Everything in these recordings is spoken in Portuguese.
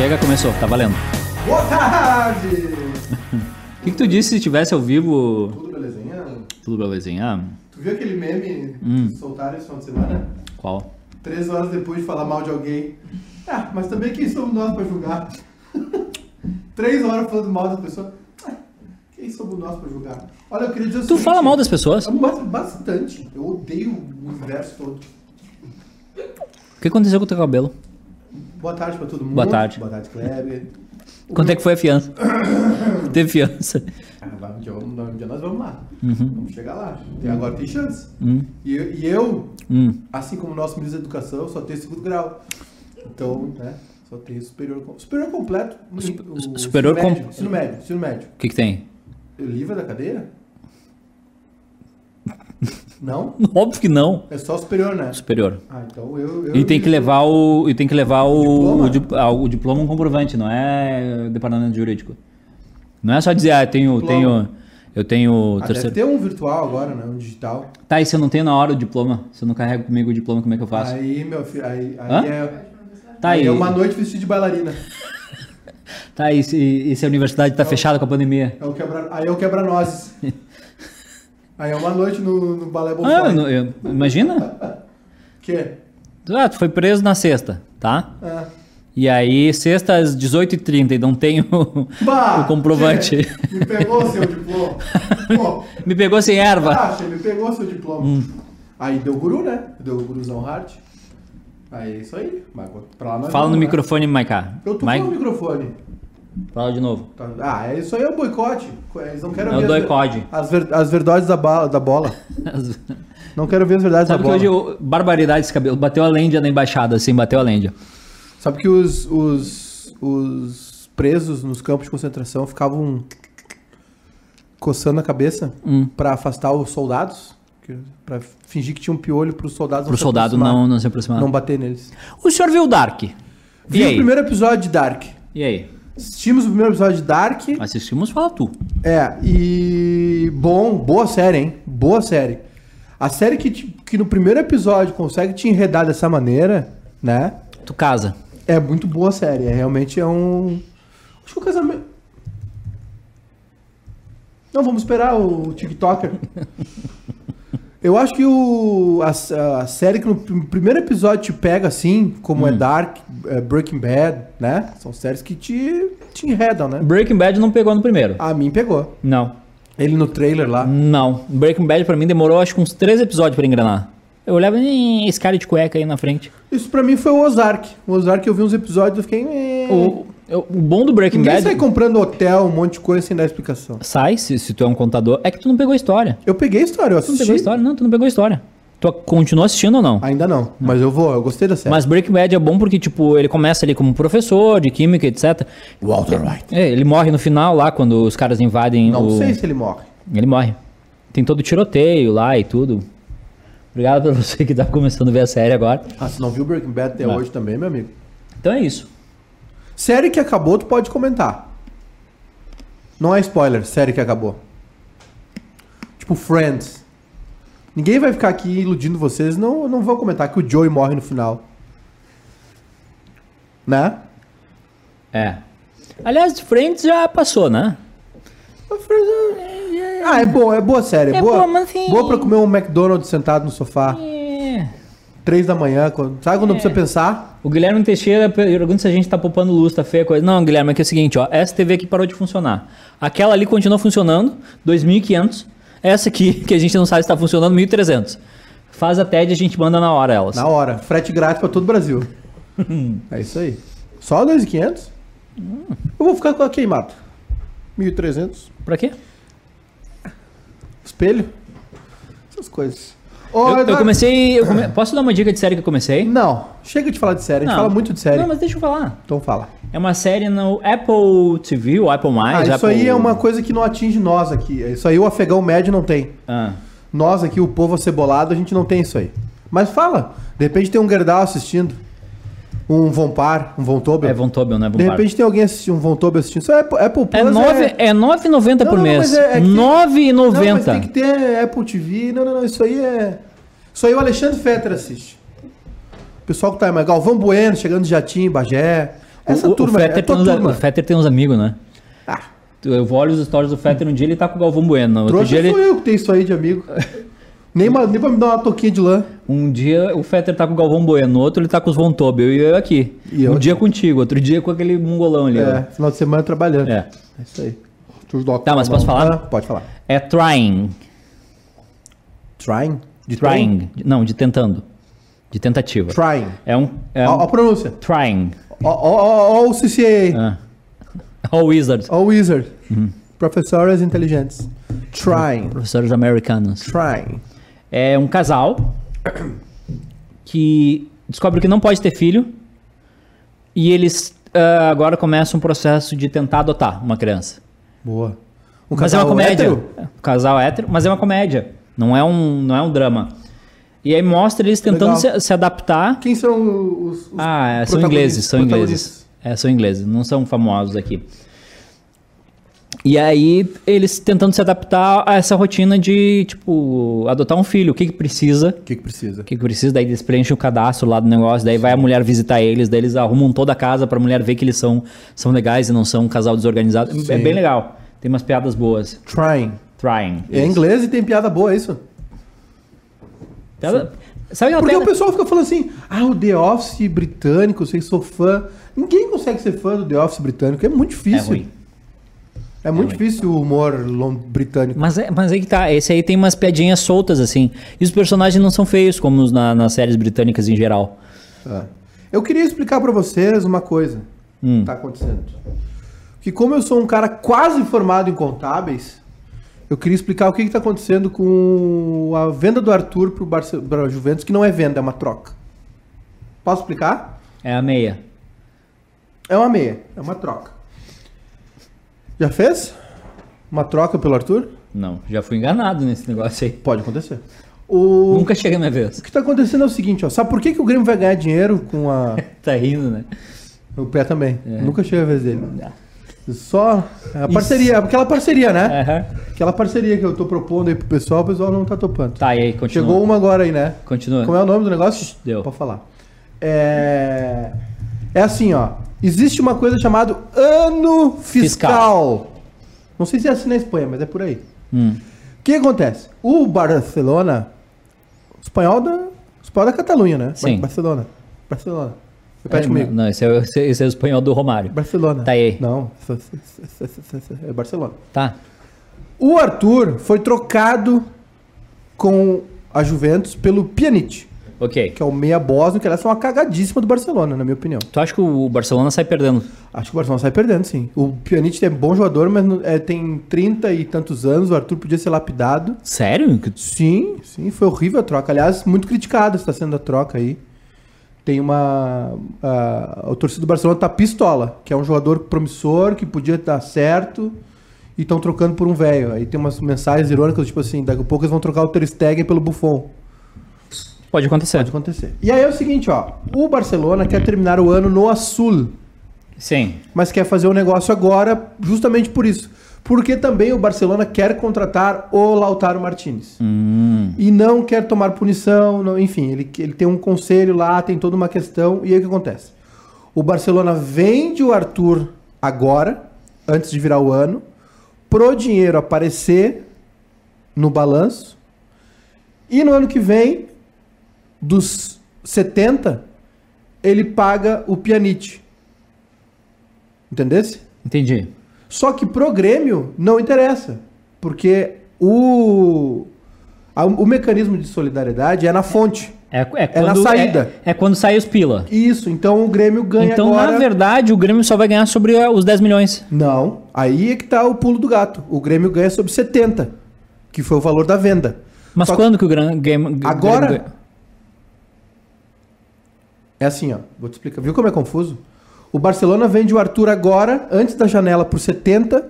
Chega, começou, tá valendo. Boa tarde! O que, que tu disse se tivesse ao vivo? Tudo belezinha? Tudo belezinha? Tu viu aquele meme Hum. que soltaram esse final de semana? Qual? Três horas depois de falar mal de alguém. Ah, mas também quem somos nós pra julgar? Três horas falando mal das pessoas. Ah, quem somos nós pra julgar? Olha, eu queria dizer o Tu seguinte, fala mal das pessoas? O Ba- Bastante. Eu odeio o universo todo. que aconteceu com o teu cabelo? Boa tarde pra todo mundo. Boa tarde. Boa tarde, Kleber. Quanto é que foi a fiança? Teve fiança. Ah, um, dia, vamos- um dia nós vamos lá. Uhum. Vamos chegar lá. E agora tem chance. Hum, E, eu- e eu, hum. assim como o nosso ministro da Educação, só tenho segundo grau. Então, né, só tenho superior, superior completo. o- o superior ensino com- médio, ensino médio, ensino médio. O que que tem? Eu livre da cadeira? Não? Óbvio que não. É só superior, né? Superior. Ah, então eu... eu E tem que levar o. E tem que levar o Diploma? o, ah, o diploma um comprovante, não é departamento jurídico. Não é só dizer, ah, eu tenho. Diploma. tenho eu tenho Ah, deve terceiro. ter um virtual agora, né? Um digital. Tá, e se eu não tenho na hora o diploma? Se eu não carrego comigo o diploma, como é que eu faço? Aí, meu filho, aí, aí Hã? é... Tá aí é uma noite vestido de bailarina. Tá, e se, e se a universidade tá fechada com a pandemia? É o quebra... Aí é o quebra-nozes. aí é uma noite no, no balé Ah, Bonfire. não- eu- imagina? Que? Ah, tu foi preso na sexta, tá? Ah. E aí, sexta às 18h30 e não tenho Bah, o comprovante. che, Me pegou seu diploma. Pô, Me pegou sem erva. ah, che, me pegou seu diploma. Aí deu guru, né? Deu o guruzão hard. Aí é isso aí. Mas pra lá Fala no vamos, né? microfone, Maiká. Eu tô Mike, no microfone. Fala de novo. Tá- Ah, é isso aí é o boicote. Eles não querem É o ver as- doicode. As, ver- as verdades da, bala, da bola. Não quero ver as verdades Sabe da que bola. hoje, o- barbaridade esse cabelo. Bateu a lêndia na embaixada, assim, bateu a lêndia. Sabe que os, os, os presos nos campos de concentração ficavam coçando a cabeça Hum. pra afastar os soldados? Que- Pra fingir que tinha um piolho pros soldados Pro se soldado não, não se aproximar. não bater neles. O senhor viu o Dark? E Vi o aí? primeiro episódio de Dark. E aí? Assistimos o primeiro episódio de Dark. Assistimos, fala tu. É, e. Bom, boa série, hein? Boa série. A série que, te- que no primeiro episódio consegue te enredar dessa maneira, né? Tu casa. É muito boa a série. É, realmente é um. Acho que o casamento. Não, vamos esperar o TikToker. Eu acho que o, a, a série que no pr- primeiro episódio te pega assim, como é Dark, é Breaking Bad, né? São séries que te, te enredam, né? Breaking Bad não pegou no primeiro. A mim pegou. Não. Ele no trailer lá. Não. Breaking Bad pra mim demorou acho que uns três episódios pra engrenar. Eu olhava "Ih, esse cara de cueca aí na frente. Isso pra mim foi o Ozark. O Ozark eu vi uns episódios e fiquei. O, eu- o bom do Breaking Ninguém Bad. sai comprando hotel, um monte de coisa sem dar explicação. Sai, se, se tu é um contador. É que tu não pegou a história. Eu peguei a história, eu Tu não assisti. pegou a história? Não, tu não pegou a história. Tu continuou assistindo ou não? Ainda não, mas eu vou, eu gostei da série. Mas Breaking Bad é bom porque, tipo, ele começa ali como professor de química, etc. Walter White. É, ele morre no final lá, quando os caras invadem Não o... sei se ele morre. Ele morre. Tem todo o tiroteio lá e tudo. Obrigado pra você que tá começando a ver a série agora. Ah, se não viu Breaking Bad até Não. hoje também, meu amigo. Então é isso. Série que acabou, tu pode comentar. Não é spoiler, série que acabou. Tipo Friends. Ninguém vai ficar aqui iludindo vocês, não, não vou comentar que o Joey morre no final. Né? É. Aliás, Friends já passou, né? Friends é- Ah, é bom, é boa série. É, É boa, boa, mas assim- boa pra comer um McDonald's sentado no sofá. É. Três da manhã, quando, sabe quando não precisa pensar? O Guilherme Teixeira pergunta se a gente tá poupando luz, tá feia coisa. Não, Guilherme, é que é o seguinte, ó. Essa TV aqui parou de funcionar. Aquela ali continua funcionando, 2.500. Essa aqui, que a gente não sabe se tá funcionando, 1.300. Faz a TED e a gente manda na hora elas. Na hora. Frete grátis pra todo o Brasil. é isso aí. Só 2.500? Eu vou ficar com a queimada. 1.300. Pra quê? Espelho. Essas coisas. Ô, Eu, eu comecei. eu come- Posso dar uma dica de série que eu comecei? Não, chega de falar de série. A gente Não. fala muito de série. Não, mas deixa eu falar. Então fala. É uma série no Apple TV, ou Apple+. Ah, isso Apple... aí é uma coisa que não atinge nós aqui. Isso aí o afegão médio não tem. Ah. Nós aqui, o povo acebolado, a gente não tem isso aí. Mas fala. De repente tem um Gerdau assistindo. Um Von Par, um Von Tobel. É Von Tobel, não é Von De Par. repente tem alguém assistindo, um Von Tobel assistindo. Isso é Apple, Apple Plus. É nove- é 9,90 por Não, não, mês. mas é- é que tem- R$ Não, mas 9,90. tem que ter Apple TV. Não, não, não. Isso aí é. Isso aí o Alexandre Fetter assiste. O pessoal que tá mais. Galvão Bueno chegando de jatinho, em Bagé. Essa o, turma o é Fetter, tua tem uns, turma. o Fetter tem uns amigos, né? Ah, Eu vou olhar os stories do Fetter, um dia ele tá com o Galvão Bueno, no outro trouxa dia ele... eu que tenho isso aí de amigo. nem, uma, nem pra me dar uma toquinha de lã. Um dia o Fetter tá com o Galvão Bueno, no outro ele tá com os Von Tobel e eu aqui. E eu um aqui. dia contigo, outro dia com aquele mongolão ali. É, ó. final de semana trabalhando. É. É isso aí. Tá, mas posso falar? Ah, pode falar. É trying. Trying? De Trying. De- Não, de tentando. De tentativa. Trying. É um. É Ó, um a pronúncia. trying. Ó, ó, ó, ó o CCA. Ah. Ó, o Wizard. Ó o Wizard. Uhum. Professores inteligentes. Trying. Professores americanos. Trying. É um casal que descobre que não pode ter filho e eles ah, agora começam um processo de tentar adotar uma criança. Boa. Um mas é uma comédia. hétero? Casal hétero, mas é uma comédia. Não é um, não é um drama. E aí mostra eles tentando se, se adaptar. Quem são os, os Ah, é, são ingleses, são ingleses. É, são ingleses, não são famosos aqui. E aí, eles tentando se adaptar a essa rotina de, tipo, adotar um filho. O que que precisa? O que, que precisa? O que que precisa? Daí eles preenchem o cadastro lá do negócio, daí vai a mulher visitar eles, daí eles arrumam toda a casa pra mulher ver que eles são, são legais e não são um casal desorganizado. É Sim. bem legal. Tem umas piadas boas. Trying. Trying. É inglês e tem piada boa, é isso? Piada... Sabe Porque o pessoal fica falando assim, ah, o The Office britânico, eu sei que sou fã. Ninguém consegue ser fã do The Office britânico, é muito É difícil. ruim. É muito ruim. difícil o humor britânico. Mas, é, mas aí que tá, esse aí tem umas piadinhas soltas, assim. E os personagens não são feios, como na- nas séries britânicas em geral. Tá. Eu queria explicar pra vocês uma coisa Hum. que tá acontecendo. Que como eu sou um cara quase formado em contábeis, eu queria explicar o que que tá acontecendo com a venda do Arthur pro, Barce... pra Juventus, que não é venda, é uma troca. Posso explicar? É a meia. É uma meia, é uma troca. Já fez? Uma troca pelo Arthur? Não, já fui enganado nesse negócio aí. Pode acontecer. O, Nunca chega a minha vez. o que tá acontecendo é o seguinte, ó. Sabe por que, que o Grêmio vai ganhar dinheiro com a. Tá rindo, né? O pé também. É. Nunca chega a vez dele. Só. A parceria, aquela parceria, né? Aham. Aquela parceria que eu tô propondo aí pro pessoal, o pessoal não tá topando. Tá, e aí, continua. Chegou uma agora aí, né? Continua. Como é o nome do negócio? Deu. Pode falar. É. É assim, ó. Existe uma coisa chamada ano fiscal. Não sei se é assim na Espanha, mas é por aí. Hum. O que acontece? O Barcelona, o espanhol da, espanhol da Catalunha, né? Sim. Barcelona. Barcelona. Repete É, comigo. Não, esse é, o- esse, esse é o espanhol do Romário. Barcelona. Tá aí. Não, é Barcelona. Tá. O Arthur foi trocado com a Juventus pelo Pjanic, Ok. que é o meia bósnio, que ela é uma cagadíssima do Barcelona, na minha opinião. Tu acha que o Barcelona sai perdendo? Acho que o Barcelona sai perdendo, sim. O Pjanic é bom jogador, mas é, tem 30 e tantos anos, o Arthur podia ser lapidado. Sério? Sim, sim, foi horrível a troca. Aliás, muito criticada está sendo a troca aí. Tem uma. A, o torcedor do Barcelona tá pistola, que é um jogador promissor, que podia dar certo, e estão trocando por um velho. Aí tem umas mensagens irônicas, tipo assim, daqui a pouco eles vão trocar o Ter Stegen pelo Buffon. Pode acontecer. Pode acontecer. E aí é o seguinte, ó. O Barcelona quer terminar o ano no Azul, Sim. mas quer fazer o negócio agora justamente por isso. Porque também o Barcelona quer contratar o Lautaro Martinez. Hum. E não quer tomar punição, não- enfim, ele, ele tem um conselho lá, tem toda uma questão. E aí o que acontece? O Barcelona vende o Arthur agora, antes de virar o ano, pro dinheiro aparecer no balanço. E no ano que vem, dos 70, ele paga o Pjanic. Entendesse? Entendi. Só que pro Grêmio não interessa, porque o, a- o mecanismo de solidariedade é na fonte. É, é, quando, saída. É, é quando sai os pila. Isso, então o Grêmio ganha Então, agora... na verdade, o Grêmio só vai ganhar sobre eh, os 10 milhões. Não, aí é que tá o pulo do gato. O Grêmio ganha sobre 70, que foi o valor da venda. Mas Só que quando que o Grêmio... Grêmio- Agora? É assim, ó, vou te explicar. Viu como é confuso? O Barcelona vende o Arthur agora, antes da janela, por 70,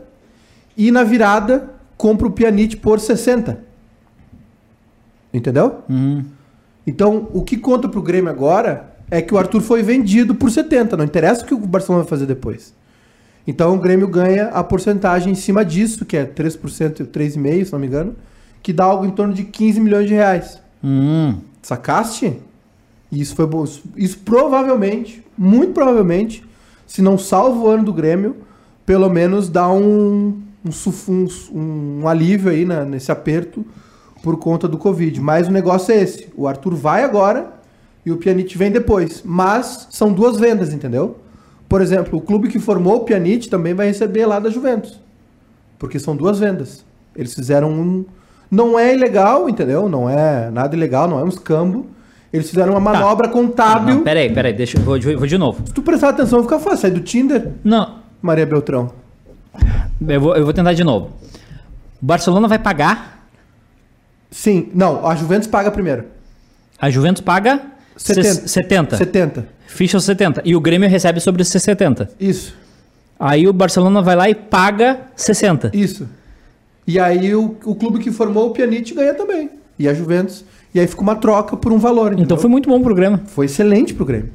e na virada compra o Pjanic por 60. Entendeu? Uhum. Então, o que conta pro Grêmio agora é que o Arthur foi vendido por 70. Não interessa o que o Barcelona vai fazer depois. Então, o Grêmio ganha a porcentagem em cima disso, que é 3%, 3,5%, se não me engano, que dá algo em torno de 15 milhões de reais. Hum. Sacaste? E isso foi bom. Isso, isso provavelmente, muito provavelmente, se não salva o ano do Grêmio, pelo menos dá um, um, um, um alívio aí na- nesse aperto por conta do Covid. Mas o negócio é esse. O Arthur vai agora e o Pjanic vem depois. Mas são duas vendas, entendeu? Por exemplo, o clube que formou o Pjanic também vai receber lá da Juventus. Porque são duas vendas. Eles fizeram um. Não é ilegal, entendeu? Não é nada ilegal, não é um escambo. Eles fizeram uma manobra contábil. Não, peraí, peraí, deixa, eu vou, de- vou de novo. Se tu prestar atenção, fica fácil. Sai do Tinder, Não, Maria Beltrão. eu vou, eu vou tentar de novo. O Barcelona vai pagar, Sim, não, a Juventus paga primeiro. a Juventus paga 70. ses- 70. 70. Ficha os 70. E o Grêmio recebe sobre esses 70. Isso, Aí o Barcelona vai lá e paga 60. isso. E aí o, o clube que formou o Pjanic ganha também. E a Juventus. E aí fica uma troca por um valor. Então entendeu? foi muito bom o programa. Foi excelente pro Grêmio.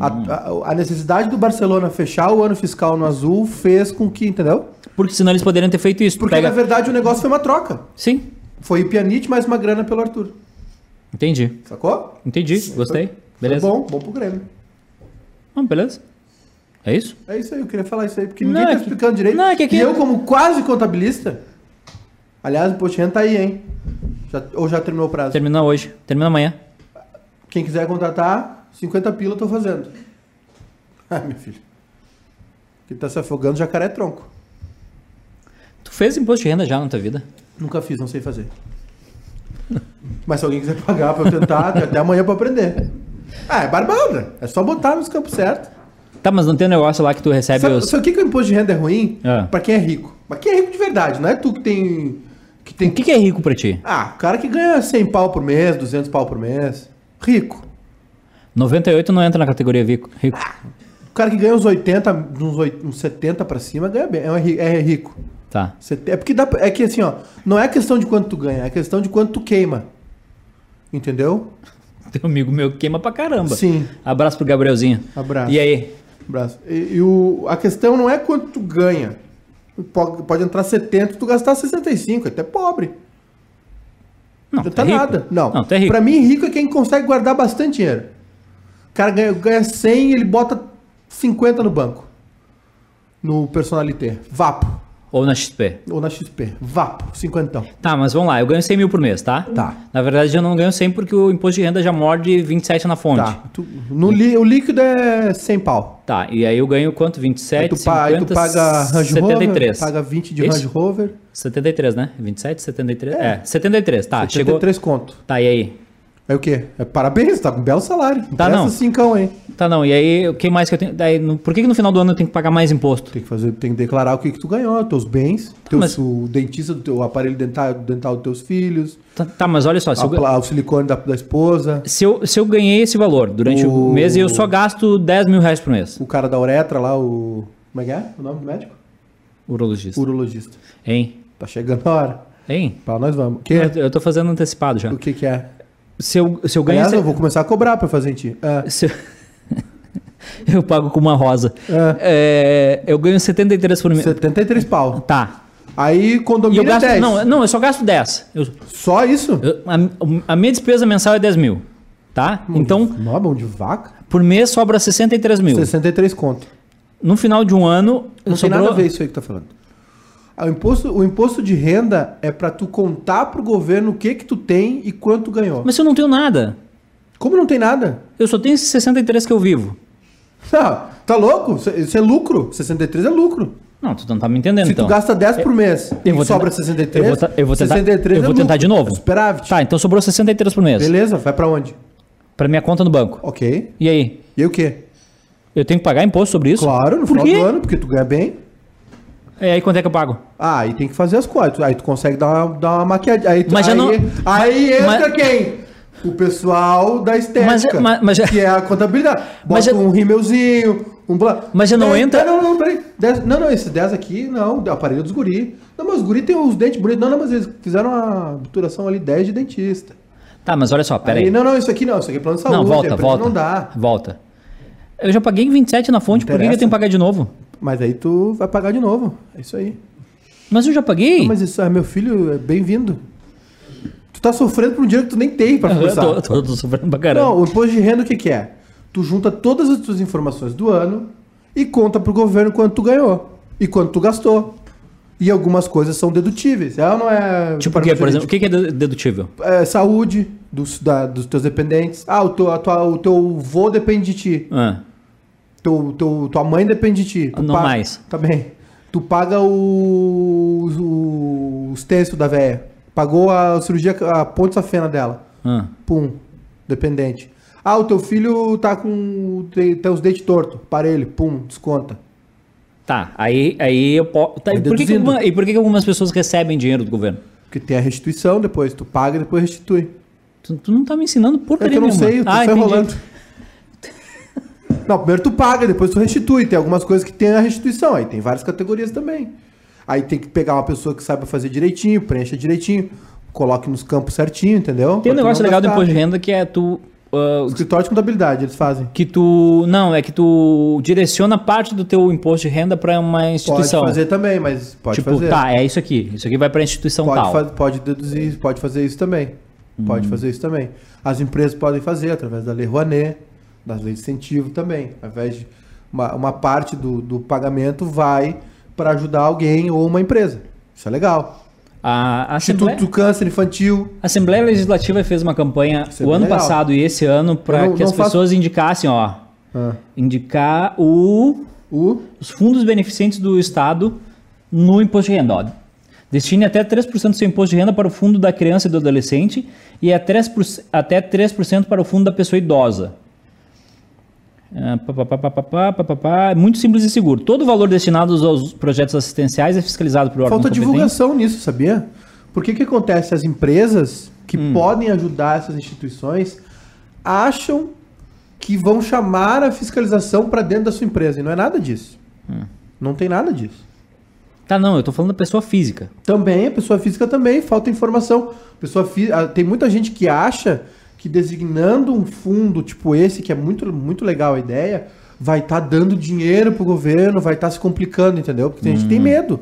A, a- a necessidade do Barcelona fechar o ano fiscal no azul fez com que, entendeu? Porque senão eles poderiam ter feito isso. Porque Pega... na verdade o negócio foi uma troca. Sim, Foi o Pjanic mais uma grana pelo Arthur. entendi. Sacou? Entendi, gostei. Foi Beleza. bom, bom pro Grêmio. Ah, beleza. É isso? É isso aí, eu queria falar isso aí, porque Não, ninguém é tá que- explicando direito. não, é que aqui- E eu, como quase contabilista, aliás, o imposto de renda tá aí, hein? Já- ou já terminou o prazo? Termina hoje. Termina amanhã. Quem quiser contratar, 50 pila eu tô fazendo. Ah, meu filho. Quem tá se afogando, jacaré é tronco. Tu fez imposto de renda já na tua vida? Nunca fiz, não sei fazer. Mas se alguém quiser pagar pra eu tentar, tem até amanhã pra aprender. Ah, é barbada. É só botar nos campos certos. Tá, mas não tem um negócio lá que tu recebe Sabe, os. sabe o que, que o imposto de renda é ruim? Ah. Pra quem é rico. Mas quem é rico de verdade, não é tu que tem. Que tem O que, que é rico pra ti? Ah, o cara que ganha 100 pau por mês, 200 pau por mês. Rico. 98 não entra na categoria rico. rico. O cara que ganha uns 80, uns, oit- uns 70 pra cima, ganha bem. É, é rico. Tá. É porque dá, é que assim, ó, não é questão de quanto tu ganha, é questão de quanto tu queima. Entendeu? Teu amigo meu queima pra caramba. Sim. Abraço pro Gabrielzinho. Abraço. E aí? Abraço. E, e o, a questão não é quanto tu ganha. Pode, pode entrar 70 e tu gastar 65, até pobre. Não, Não tá é rico. nada. Não. Não, é rico. Pra mim, rico é quem consegue guardar bastante dinheiro. O cara ganha, ganha 100 e ele bota 50 no banco. No Personalité. Vapo. Ou na XP. Ou na XP. Vapo. 50. Tá, mas vamos lá. Eu ganho 100 mil por mês, tá? Tá. Na verdade, eu não ganho 100 porque o imposto de renda já morde 27 na fonte. Tá. Tu- no li- o líquido é 100 pau. Tá, e aí eu ganho quanto? 27, Aí tu, pa- aí 50, tu paga Range 73. Rover, paga 20 de Isso? Range Rover. 73, né? 27, 73? É, 73, tá. Chegou. 73 conto. Tá, e aí? É o quê? É parabéns, tá com um belo salário. Tá, Presta não. cincão, hein? Tá, não. E aí, o que mais que eu tenho? Daí, no- por que, que no final do ano eu tenho que pagar mais imposto? Tem que fazer, tem que declarar o que, que tu ganhou, teus bens, teus, Mas- o dentista do teu o aparelho dental, dental dos teus filhos, Tá, tá, mas olha só, se a eu, o silicone da, da esposa, se eu, se eu ganhei esse valor durante o O- mês e eu só gasto 10 mil reais por mês, o cara da uretra lá, o. Como é que é o nome do médico? urologista. Urologista. Hein? Tá chegando a hora. Hein? Pra nós vamos. Que, Eu, eu tô fazendo antecipado já. o que, que é? Se eu, se eu ganho Aliás, esse... eu vou começar a cobrar pra fazer em ti. É, se eu... eu pago com uma rosa. é, É, eu ganho 73 por mês. 73 pau. Tá. Aí E eu condomínio é gasto... 10. Não, não, eu só gasto 10. Eu- Só isso? eu- a, a minha despesa mensal é 10 mil. Tá? Então, Não, mão de vaca? por mês sobra 63 mil. 63 conto. No final de um ano, Não sobrou... tem nada a ver isso aí que tá falando. Ah, O imposto, o imposto de renda é pra tu contar pro governo o que que tu tem e quanto ganhou. Mas eu não tenho nada. Como não tem nada? Eu só tenho esses 63 que eu vivo. Ah, tá louco? Isso é- é lucro. 63 é lucro. Não, tu não tá me entendendo, Se então. tu gasta 10 por mês eu e vou sobra tentar- 63, eu vou eu vou tentar- 63 eu vou é tentar lucro. de novo. É Superávit. Tá, então sobrou 63 por mês. Beleza, vai pra onde? Pra minha conta no banco. Ok. E aí? E aí o quê? Eu tenho que pagar imposto sobre isso? Claro, no Por final quê? do ano, porque tu ganha bem. E aí quanto é que eu pago? Ah, aí tem que fazer as coisas. Aí tu consegue dar uma, dar uma maquiadinha. Aí, tu- Mas já aí, não- aí entra Mas- quem? O pessoal da estética. Mas- mas- mas já- Que é a contabilidade. Bota Mas já- um rímelzinho, um... bla- Mas já não Dez- entra- Não, não, não, peraí. Dez- não, não, esse 10 aqui, não. O aparelho dos guri. Não, mas os guri tem os dentes bonitos. Não, não, mas eles fizeram uma obturação ali 10 de dentista. Tá, mas olha só, pera Aí, não, não, isso aqui não. Isso aqui é plano de saúde. Não, volta, é volta. Não dá. Volta. Eu já paguei 27 na fonte, por que eu tenho que pagar de novo? Mas aí tu vai pagar de novo. É isso aí. Mas eu já paguei? Não, mas isso, é meu filho, é bem-vindo. Tu tá sofrendo por um dinheiro que tu nem tem pra eu começar. tô, tô, tô sofrendo pra caramba. Não, o imposto de renda o que, que é? Tu junta todas as tuas informações do ano e conta pro governo quanto tu ganhou e quanto tu gastou. E algumas coisas são dedutíveis. Ela não é. Tipo o quê, por exemplo? O que é de- dedutível? É, saúde dos, da- dos teus dependentes. Ah, o teu, tua- o teu vô depende de ti. Ah, Teu, teu, tua mãe depende de ti. Tu Não paga- mais. Tá bem. Tu paga o, o, os textos da véia. Pagou a cirurgia, a ponte safena dela. ah. Pum. Dependente. Ah, o teu filho tá com tem, tem os dentes tortos. Parelho. Pum. Desconta. Tá, aí, aí eu posso. Tá, e, por que que alguma- e por que, que algumas pessoas recebem dinheiro do governo? Porque tem a restituição depois. Tu paga e depois restitui. Tu, tu não tá me ensinando É porcaria que eu não sei, eu tô ah, só enrolando. Não, primeiro tu paga, depois tu restitui. Tem algumas coisas que tem a restituição. Aí tem várias categorias também. Aí tem que pegar uma pessoa que saiba fazer direitinho, preencha direitinho, coloque nos campos certinho, entendeu? Tem um negócio legal do imposto de renda que é tu. ah, Escritório de contabilidade, eles fazem. que tu. Não, é que tu direciona parte do teu imposto de renda para uma Pode instituição. fazer também, mas pode tipo, fazer. tá, é isso aqui. Isso aqui vai para instituição pode, tal. pode deduzir, pode fazer isso também. Pode fazer isso também. As empresas podem fazer através da Lei Rouanet, das leis de incentivo também. Ao invés de uma, uma parte do, do pagamento vai para ajudar alguém ou uma empresa. Isso é legal. A Instituto Assembleia, do Câncer Infantil. a Assembleia Legislativa fez uma campanha Isso é o ano legal. passado e esse ano para que as faço- pessoas indicassem, ó. Ah, Indicar o, o os fundos beneficentes do Estado no imposto de renda. Ó. Destine até 3% do seu imposto de renda para o fundo da criança e do adolescente e a 3%, até 3% para o fundo da pessoa idosa. É muito simples e seguro. Todo o valor destinado aos projetos assistenciais é fiscalizado por órgão falta competente. divulgação nisso, sabia? Porque que acontece? As empresas que Hum. podem ajudar essas instituições acham que vão chamar a fiscalização para dentro da sua empresa. E não é nada disso. Hum. Não tem nada disso. Tá, não, eu tô falando da pessoa física. Também, a pessoa física também, falta informação. Pessoa fí- ah, Tem muita gente que acha que designando um fundo tipo esse, que é muito, muito legal a ideia, vai estar dando dinheiro pro governo, vai estar se complicando, entendeu? Porque tem gente Hum. tem medo.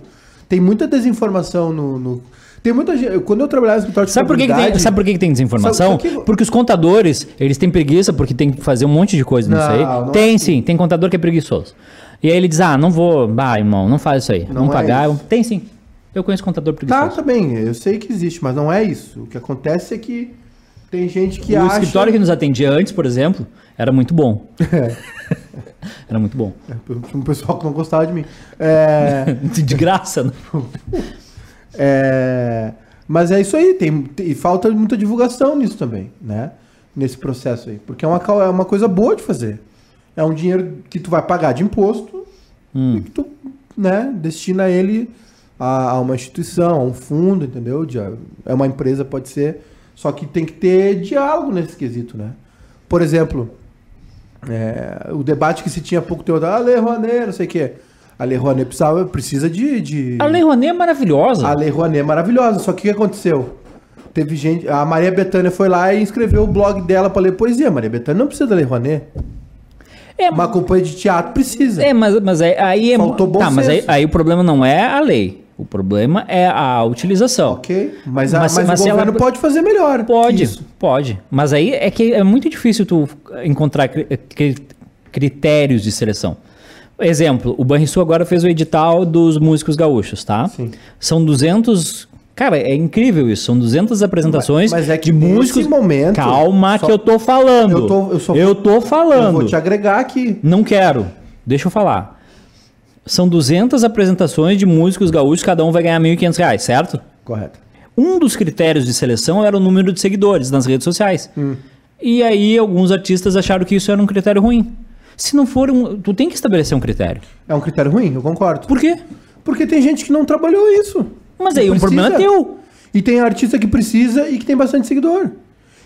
Tem muita desinformação no. no- Tem muita gente. Quando eu trabalhava no escritório de Sabe por que, que tem, sabe por que, que tem desinformação? Sabe por que- Porque os contadores, eles têm preguiça porque tem que fazer um monte de coisa, não, Não, sei. não é tem assim. sim, tem contador que é preguiçoso. E aí ele diz: ah, não vou, ah, irmão, não faz isso aí. Não Vamos é pagar. isso. Tem sim. Eu conheço contador Tá, preguiçoso. também. Eu sei que existe, mas não é isso. O que acontece é que tem gente que o acha. escritório que nos atendia antes, por exemplo, era muito bom. era muito bom. É, um pessoal que não gostava de mim. É. De graça, né? É, mas é isso aí, tem, tem- e falta muita divulgação nisso também, né? Nesse processo aí. Porque é uma, é uma coisa boa de fazer. É um dinheiro que tu vai pagar de imposto Hum. e que tu né, destina ele a, a uma instituição, a um fundo, entendeu? De- é uma empresa, pode ser. Só que tem que ter diálogo nesse quesito, né? Por exemplo, é, o debate que se tinha há pouco tempo, ah, Lei Rouanet, não sei o quê. A Lei Rouanet precisava, precisa de... de... A Lei Rouanet é maravilhosa. A Lei Rouanet é maravilhosa, só que o que aconteceu? Teve gente. A Maria Bethânia foi lá e escreveu o blog dela pra ler poesia. A Maria Bethânia não precisa da Lei Rouanet. É, Uma companhia de teatro precisa. é mas, mas aí, aí é. Faltou bom tá, mas aí, senso. aí o problema não é a lei. O problema é a utilização. Ok? Mas, a- Mas- mas, mas o se ela- governo pode fazer melhor. Pode, Isso. pode. Mas aí é que é muito difícil tu encontrar cri- cri- critérios de seleção. Exemplo, o Banrisul agora fez o edital dos músicos gaúchos, tá? Sim. São 200... Cara, é incrível isso. São 200 apresentações Mas- mas é que de músicos... momento- Calma só- que eu tô falando. Eu tô- eu só- eu tô Eu falando. vou te agregar aqui. Não quero. Deixa eu falar. São 200 apresentações de músicos gaúchos, cada um vai ganhar 1.500 reais, certo? Correto. Um dos critérios de seleção era o número de seguidores nas redes sociais. E aí alguns artistas acharam que isso era um critério ruim. Se não for um, tu tem que estabelecer um critério. É um critério ruim, eu concordo. Por quê? Porque tem gente que não trabalhou isso. Mas aí o problema é teu. E tem artista que precisa e que tem bastante seguidor.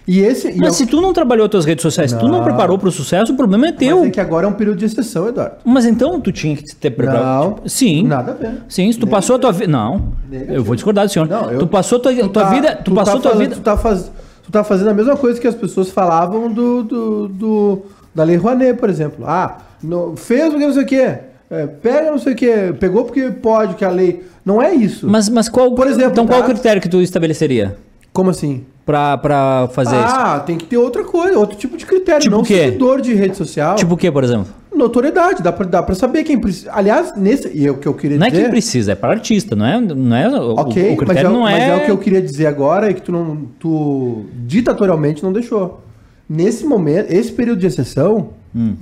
E esse. e Mas é- se tu não trabalhou as tuas redes sociais, se tu não Não. preparou para o sucesso, o problema é mas teu. é que agora é um período de exceção, Eduardo. Mas então tu tinha que ter preparado. Não. Tipo, sim. Nada a ver. Sim, se tu passou a tua vida. Não. Negativo. Eu vou discordar do senhor. Não, eu- tu passou a tua, tua tá- vida. Tu, passou tá a tua falando- vida. Tu tá, faz, tu tá fazendo a mesma coisa que as pessoas falavam do, do, do- da Lei Rouanet, por exemplo. Ah, não, fez porque não sei o quê. É, pega não sei o quê. Pegou porque pode, que a lei. Não é isso. Mas, mas qual. Por exemplo, então qual tá? o critério que tu estabeleceria Como assim? pra, pra fazer isso? ah, tem que ter outra coisa, outro tipo de critério. Tipo não quê? seguidor de rede social. Tipo o que, por exemplo? Notoriedade, dá pra, dá pra saber quem precisa. Aliás, nesse. E é o que eu queria Não é dizer. quem precisa, é para artista, não é? Não é o, Ok, o mas, critério é, o- não mas é. é o que eu queria dizer agora é que tu não. Tu ditatorialmente não deixou. Nesse momento, esse período de exceção, Hum.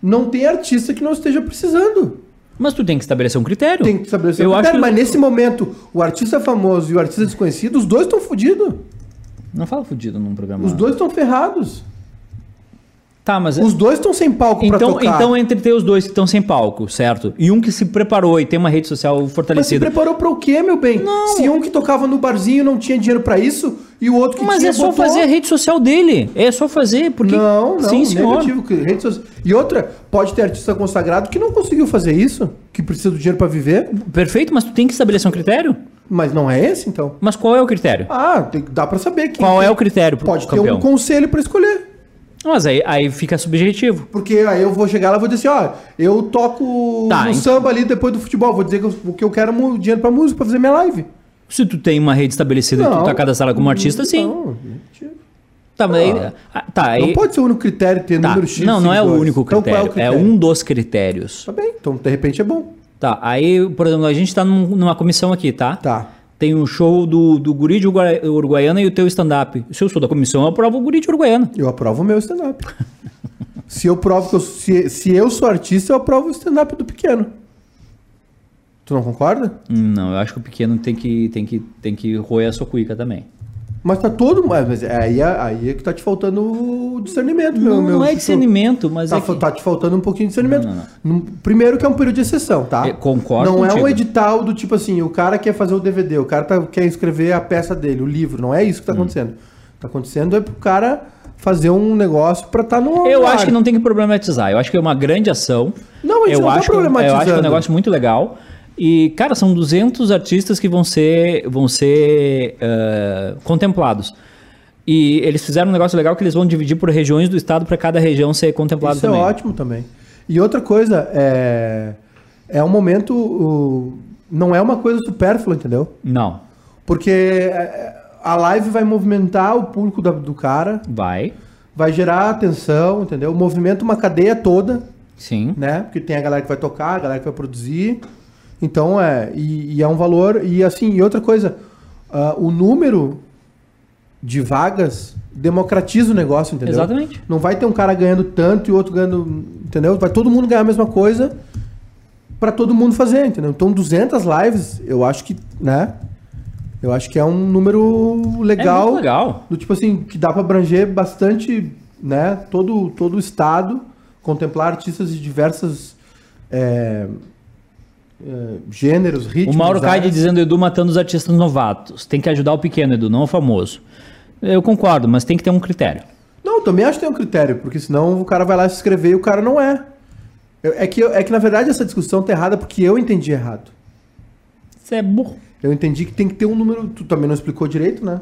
não tem artista que não esteja precisando. Mas tu tem que estabelecer um critério. Tem que estabelecer Eu um acho critério, que- mas nesse momento, o artista famoso e o artista desconhecido, os dois estão fodidos. Não fala fudido num programa. Os dois estão ferrados. Tá, mas Os dois estão sem palco pra então, tocar. então entre ter os dois que estão sem palco, certo? E um que se preparou e tem uma rede social Mas se fortalecida. preparou pra o quê, meu bem? Não. Se um que tocava no barzinho não tinha dinheiro pra isso, e o outro que Mas tinha é só botou- fazer a rede social dele. É só fazer, porque Não, não, sim, senhor. negativo. social- E outra, pode ter artista consagrado que não conseguiu fazer isso, que precisa do dinheiro pra viver, Perfeito, mas tu tem que estabelecer um critério. mas não é esse, então. Mas qual é o critério? Ah, tem, dá pra saber quem Qual é o critério Pode ter campeão? um conselho pra escolher. Mas aí, aí fica subjetivo. Porque aí eu vou chegar lá e vou dizer assim, ó, eu toco Tá, no então- samba ali depois do futebol, vou dizer que eu, que eu quero mu- dinheiro pra música, pra fazer minha live. Se tu tem uma rede estabelecida e tu tá cadastrado como artista, sim. Não, mentira. Tá, mas aí, Ah. ah, tá, aí, não pode ser o único critério ter tá. número X. Não, não é o único Então, critério, qual é, um dos critérios. Tá bem, então de repente é bom. Tá, aí, por exemplo, a gente tá num- numa comissão aqui, tá? Tá. Tem um show do, do Guri de Uruguai- Uruguaiana e o teu stand-up. Se eu sou da comissão, eu aprovo o Guri de Uruguaiana. Eu aprovo o meu stand-up. se eu provo que eu, se, se eu sou artista, eu aprovo o stand-up do pequeno. Tu não concorda? Não, eu acho que o pequeno tem que, tem que, tem que roer a sua cuica também. Mas tá todo. Mas mas aí, é- aí é que tá te faltando discernimento, meu. Não, meu não é discernimento, mas Tá, é que... tá te faltando um pouquinho de discernimento. Não, não, Primeiro que é um período de exceção, tá? Eu concordo Não é contigo. um edital do tipo assim, o cara quer fazer o DVD, o cara tá- quer escrever a peça dele, o livro. Não é isso Hum. que tá acontecendo. Tá acontecendo é pro cara fazer um negócio pra estar tá no. Eu acho que não tem que problematizar. Eu acho que é uma grande ação. Não, a gente eu não tá acho que, eu acho que é um problematizando. negócio muito legal. E, cara, são 200 artistas que vão ser, vão ser eh, contemplados. E eles fizeram um negócio legal que eles vão dividir por regiões do estado para cada região ser contemplado Isso também. é ótimo também. E outra coisa, é, é um momento. não é uma coisa supérflua, entendeu? Não, Porque é, a live vai movimentar o público da- do cara, vai, vai gerar atenção, entendeu? Movimenta uma cadeia toda, sim. né? Porque tem a galera que vai tocar, a galera que vai produzir. Então é. E, e é um valor. E assim, e outra coisa, ah, o número de vagas democratiza o negócio, entendeu? Exatamente. Não vai ter um cara ganhando tanto e outro ganhando, entendeu? Vai todo mundo ganhar a mesma coisa para todo mundo fazer, entendeu? Então 200 lives, eu acho que, né? Eu acho que é um número É legal, muito legal. do tipo assim, que dá para abranger bastante, né? Todo todo o estado, contemplar artistas de diversas é, é, gêneros, ritmos. O Mauro Caide dizendo Edu matando os artistas novatos. Tem que ajudar o pequeno, Edu, não o famoso. Eu concordo, mas tem que ter um critério. Não, também acho que tem um critério, porque senão o cara vai lá se inscrever e o cara não é. É que, eu- é que na verdade essa discussão tá errada porque eu entendi errado. Você é burro. Eu entendi que tem que ter um número. Tu também não explicou direito, né?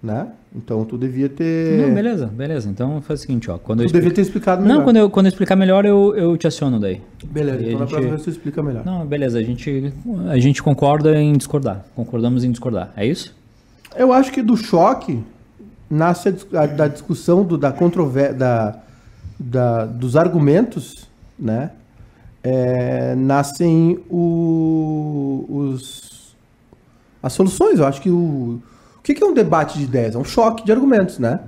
Né? Então tu devia ter. Não, beleza, beleza. Então faz o seguinte, ó. Quando eu Tu devia explico- ter explicado melhor. Não, quando eu, quando eu explicar melhor, eu, eu te aciono daí. Beleza, E a então na gente- próxima vez tu explica melhor. Não, beleza, a gente, a gente concorda em discordar. Concordamos em discordar. É isso? Eu acho que do choque nasce a, a- da discussão do, da controvérsia, da, da- dos argumentos, né? É, nascem o- os, as soluções. Eu acho que o. O que que é um debate de ideias? É um choque de argumentos, né?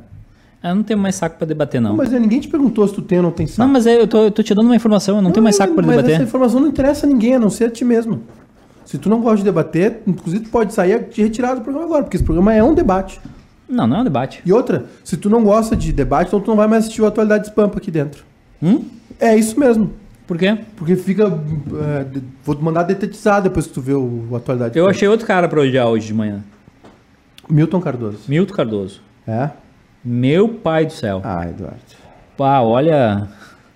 Eu não tenho mais saco pra debater, não. Não, mas é, ninguém te perguntou se tu tem ou não tem saco. Não, mas é, eu, tô, eu tô te dando uma informação, eu não, tenho mais saco pra mas debater. essa informação não interessa a ninguém, a não ser a ti mesmo. Se tu não gosta de debater, inclusive tu pode sair de retirado do programa agora, porque esse programa é um debate. Não, não é um debate. E outra, se tu não gosta de debate, então tu não vai mais assistir o Atualidade Spampa aqui dentro. Hum? É isso mesmo. Por quê? Porque fica. é, vou te mandar detetizar depois que tu vê o, o Atualidade Eu achei outro cara pra odiar hoje de manhã. Milton Cardoso. Milton Cardoso. É? Meu pai do céu. Ah, Eduardo. Pá, olha.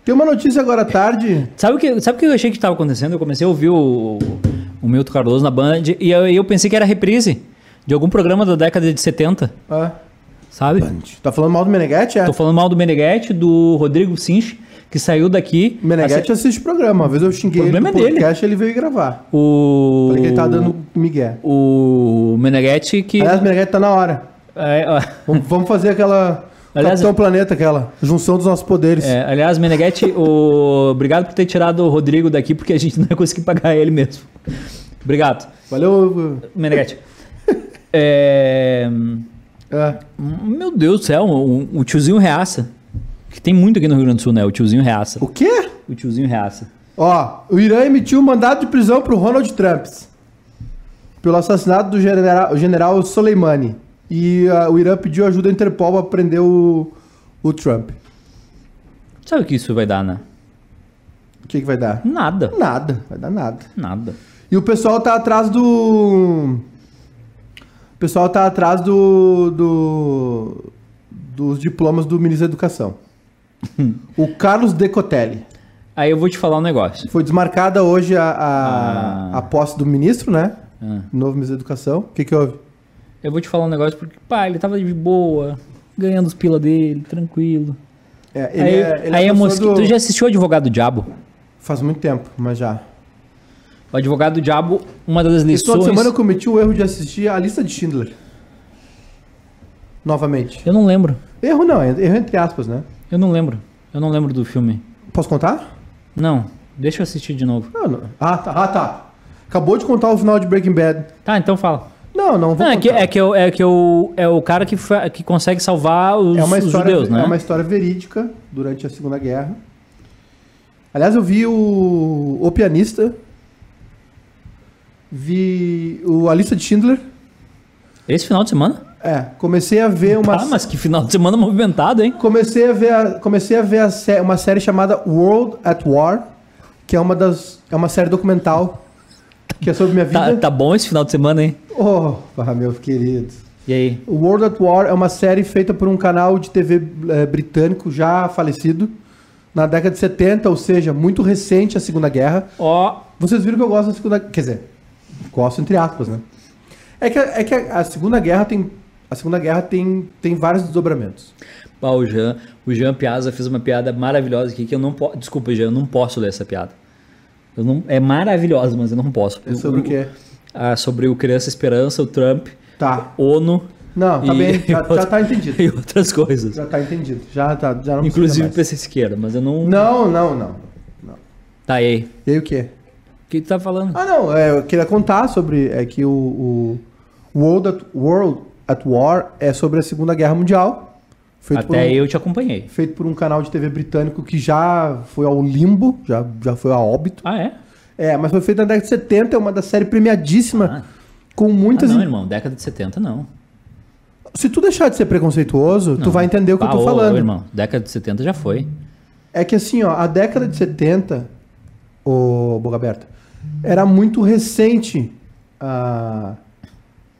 Tem uma notícia agora à tarde. Sabe o que, sabe o que eu achei que estava acontecendo? Eu comecei a ouvir o, o Milton Cardoso na Band e eu, eu pensei que era reprise de algum programa da década de 70, Ah, sabe? tá falando mal do Meneghetti? É. Tô falando mal do Meneghetti, do Rodrigo Sinch, que saiu daqui. Meneghetti assiste o programa. Uma vez eu xinguei O ele no problema é dele. ele veio gravar. O. Falei que ele tá dando migué. O Meneghetti que. Aliás, Meneghetti tá na hora. É, ó, Vamos, fazer aquela. Aliás, Capitão Planeta, aquela. Junção dos nossos poderes. é, aliás Meneghetti, o... obrigado por ter tirado o Rodrigo daqui, porque a gente não ia conseguir pagar ele mesmo. Obrigado. Valeu. Meneghetti. É... É. Meu Deus do céu, o, o tiozinho Reaça. Que tem muito aqui no Rio Grande do Sul, né? O tiozinho Reaça. O quê? O tiozinho Reaça. Ó, o Irã emitiu um mandado de prisão pro Ronald Trump. Pelo assassinato do general, general Soleimani. E ah, o Irã pediu ajuda à Interpol pra prender o, o Trump. Sabe o que isso vai dar, né? O que, que vai dar? Nada. Nada, vai dar nada. Nada. E o pessoal tá atrás do. O pessoal tá atrás do. do dos diplomas do ministro da Educação. O Carlos Decotelli. Aí eu vou te falar um negócio. Foi desmarcada hoje a, a, Ah. a posse do ministro, né? Ah. Novo ministro da Educação. O que, que houve? Eu vou te falar um negócio porque, pá, ele tava de boa, ganhando os pila dele, tranquilo. É, aí é- ele aí é a pessoa mosquita. do- Tu já assistiu o Advogado do Diabo? Faz muito tempo, mas já. O Advogado do Diabo, uma das Esse lições. semana eu cometi o erro de assistir a lista de Schindler. Novamente. Eu não lembro. Erro não, é erro entre aspas, né? Eu não lembro. Eu não lembro do filme. Posso contar? Não, deixa eu assistir de novo. Não, não. Ah, tá. Ah, tá. Acabou de contar o final de Breaking Bad. Tá, então fala. Não, não vou Não, é que, é que, eu, é, que eu, é o cara que, que consegue salvar os, É uma os história, judeus, né? é uma história verídica durante a Segunda Guerra. Aliás, eu vi o, o pianista, vi o A Lista de Schindler. Esse final de semana? É, comecei a ver uma Ah, mas que final de semana movimentado, hein? comecei a ver a, comecei a ver a sé- uma série chamada World at War, que é uma das é uma série documental que é sobre minha Tá, vida. tá bom esse final de semana, hein? Oh, meu querido. E aí? O World at War é uma série feita por um canal de TV eh, britânico já falecido na década de 70, ou seja, muito recente a Segunda Guerra. Ó, Vocês viram que eu gosto da Segunda Quer dizer, gosto entre aspas, né? É que, é que a, a Segunda Guerra tem. A Segunda Guerra tem, tem vários desdobramentos. Pá, o Jean, o Jean Piazza fez uma piada maravilhosa aqui que eu não posso. Desculpa, Jean, eu não posso ler essa piada. Não, é maravilhosa, mas eu não posso. É sobre o quê? Ah, sobre o Criança Esperança, o Trump, Tá. ONU. Não, tá e- bem, já, já tá entendido. E outras coisas. Já tá entendido. Já, tá, já não Inclusive PC Siqueira, mas eu não. mais. Não, não, não. Tá e aí. E aí o quê? O que tu tá falando? Ah, não, é, eu queria contar sobre é que o, o World, at, World at War é sobre a Segunda Guerra Mundial. Até um, eu te acompanhei. feito por um canal de TV britânico que já foi ao limbo, já, já foi a óbito. Ah, é? É, mas foi feito na década de 70, é uma da série premiadíssima, Ah. com Ah, muitas... não, in- irmão, década de 70 não. Se tu deixar de ser preconceituoso, tu Não. vai entender o que Pá, eu tô ô, falando. ô, irmão, década de 70 já foi. É que assim, ó, a década de 70, o Boca Aberta, era muito recente a,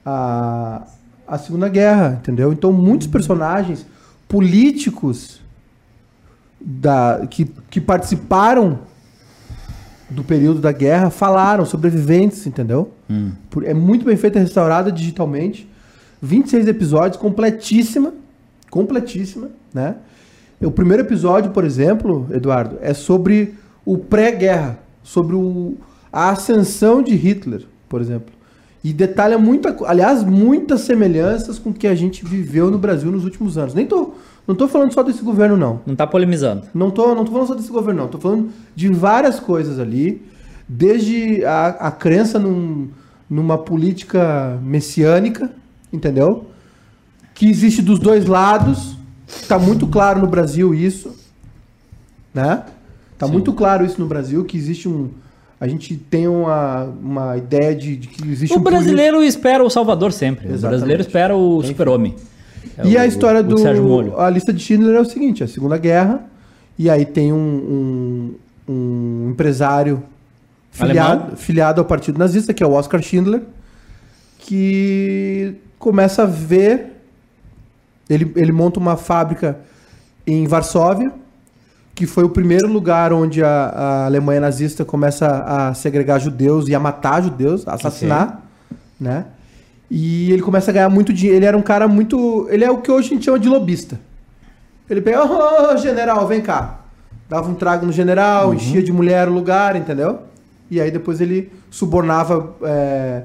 a, a Segunda Guerra, entendeu? Então muitos personagens políticos da, que, que participaram do período da guerra falaram, sobreviventes, entendeu? Hum. É muito bem feita, restaurada digitalmente. 26 episódios, completíssima. Completíssima, né? O primeiro episódio, por exemplo, Eduardo, é sobre o pré-guerra, sobre o, a ascensão de Hitler, por exemplo. E detalha muita, aliás, muitas semelhanças com o que a gente viveu no Brasil nos últimos anos. Nem tô, não tô falando só desse governo, não. Não tá polemizando. Não tô, não tô falando só desse governo, não. Tô falando de várias coisas ali. Desde a, a crença num- numa política messiânica, entendeu? Que existe dos dois lados. Tá muito claro no Brasil isso. Né? Tá Sim. muito claro isso no Brasil, que existe um. A gente tem uma, uma ideia de, de que existe O um político- brasileiro espera o Salvador sempre. O Exatamente. brasileiro espera o super-homem. É E o- a história o do. Sérgio Molho. A lista de Schindler é o seguinte: a Segunda Guerra, e aí tem um, um, um empresário filiado, filiado ao Partido Nazista, que é o Oscar Schindler, que começa a ver. Ele, ele monta uma fábrica em Varsóvia, que foi o primeiro lugar onde a, a Alemanha nazista começa a segregar judeus e a matar judeus, a assassinar, né? E ele começa a ganhar muito dinheiro. Ele era um cara muito. Ele é o que hoje a gente chama de lobista. Ele pega, ô general, vem cá. Dava um trago no general, enchia de mulher o lugar, entendeu? E aí depois ele subornava é,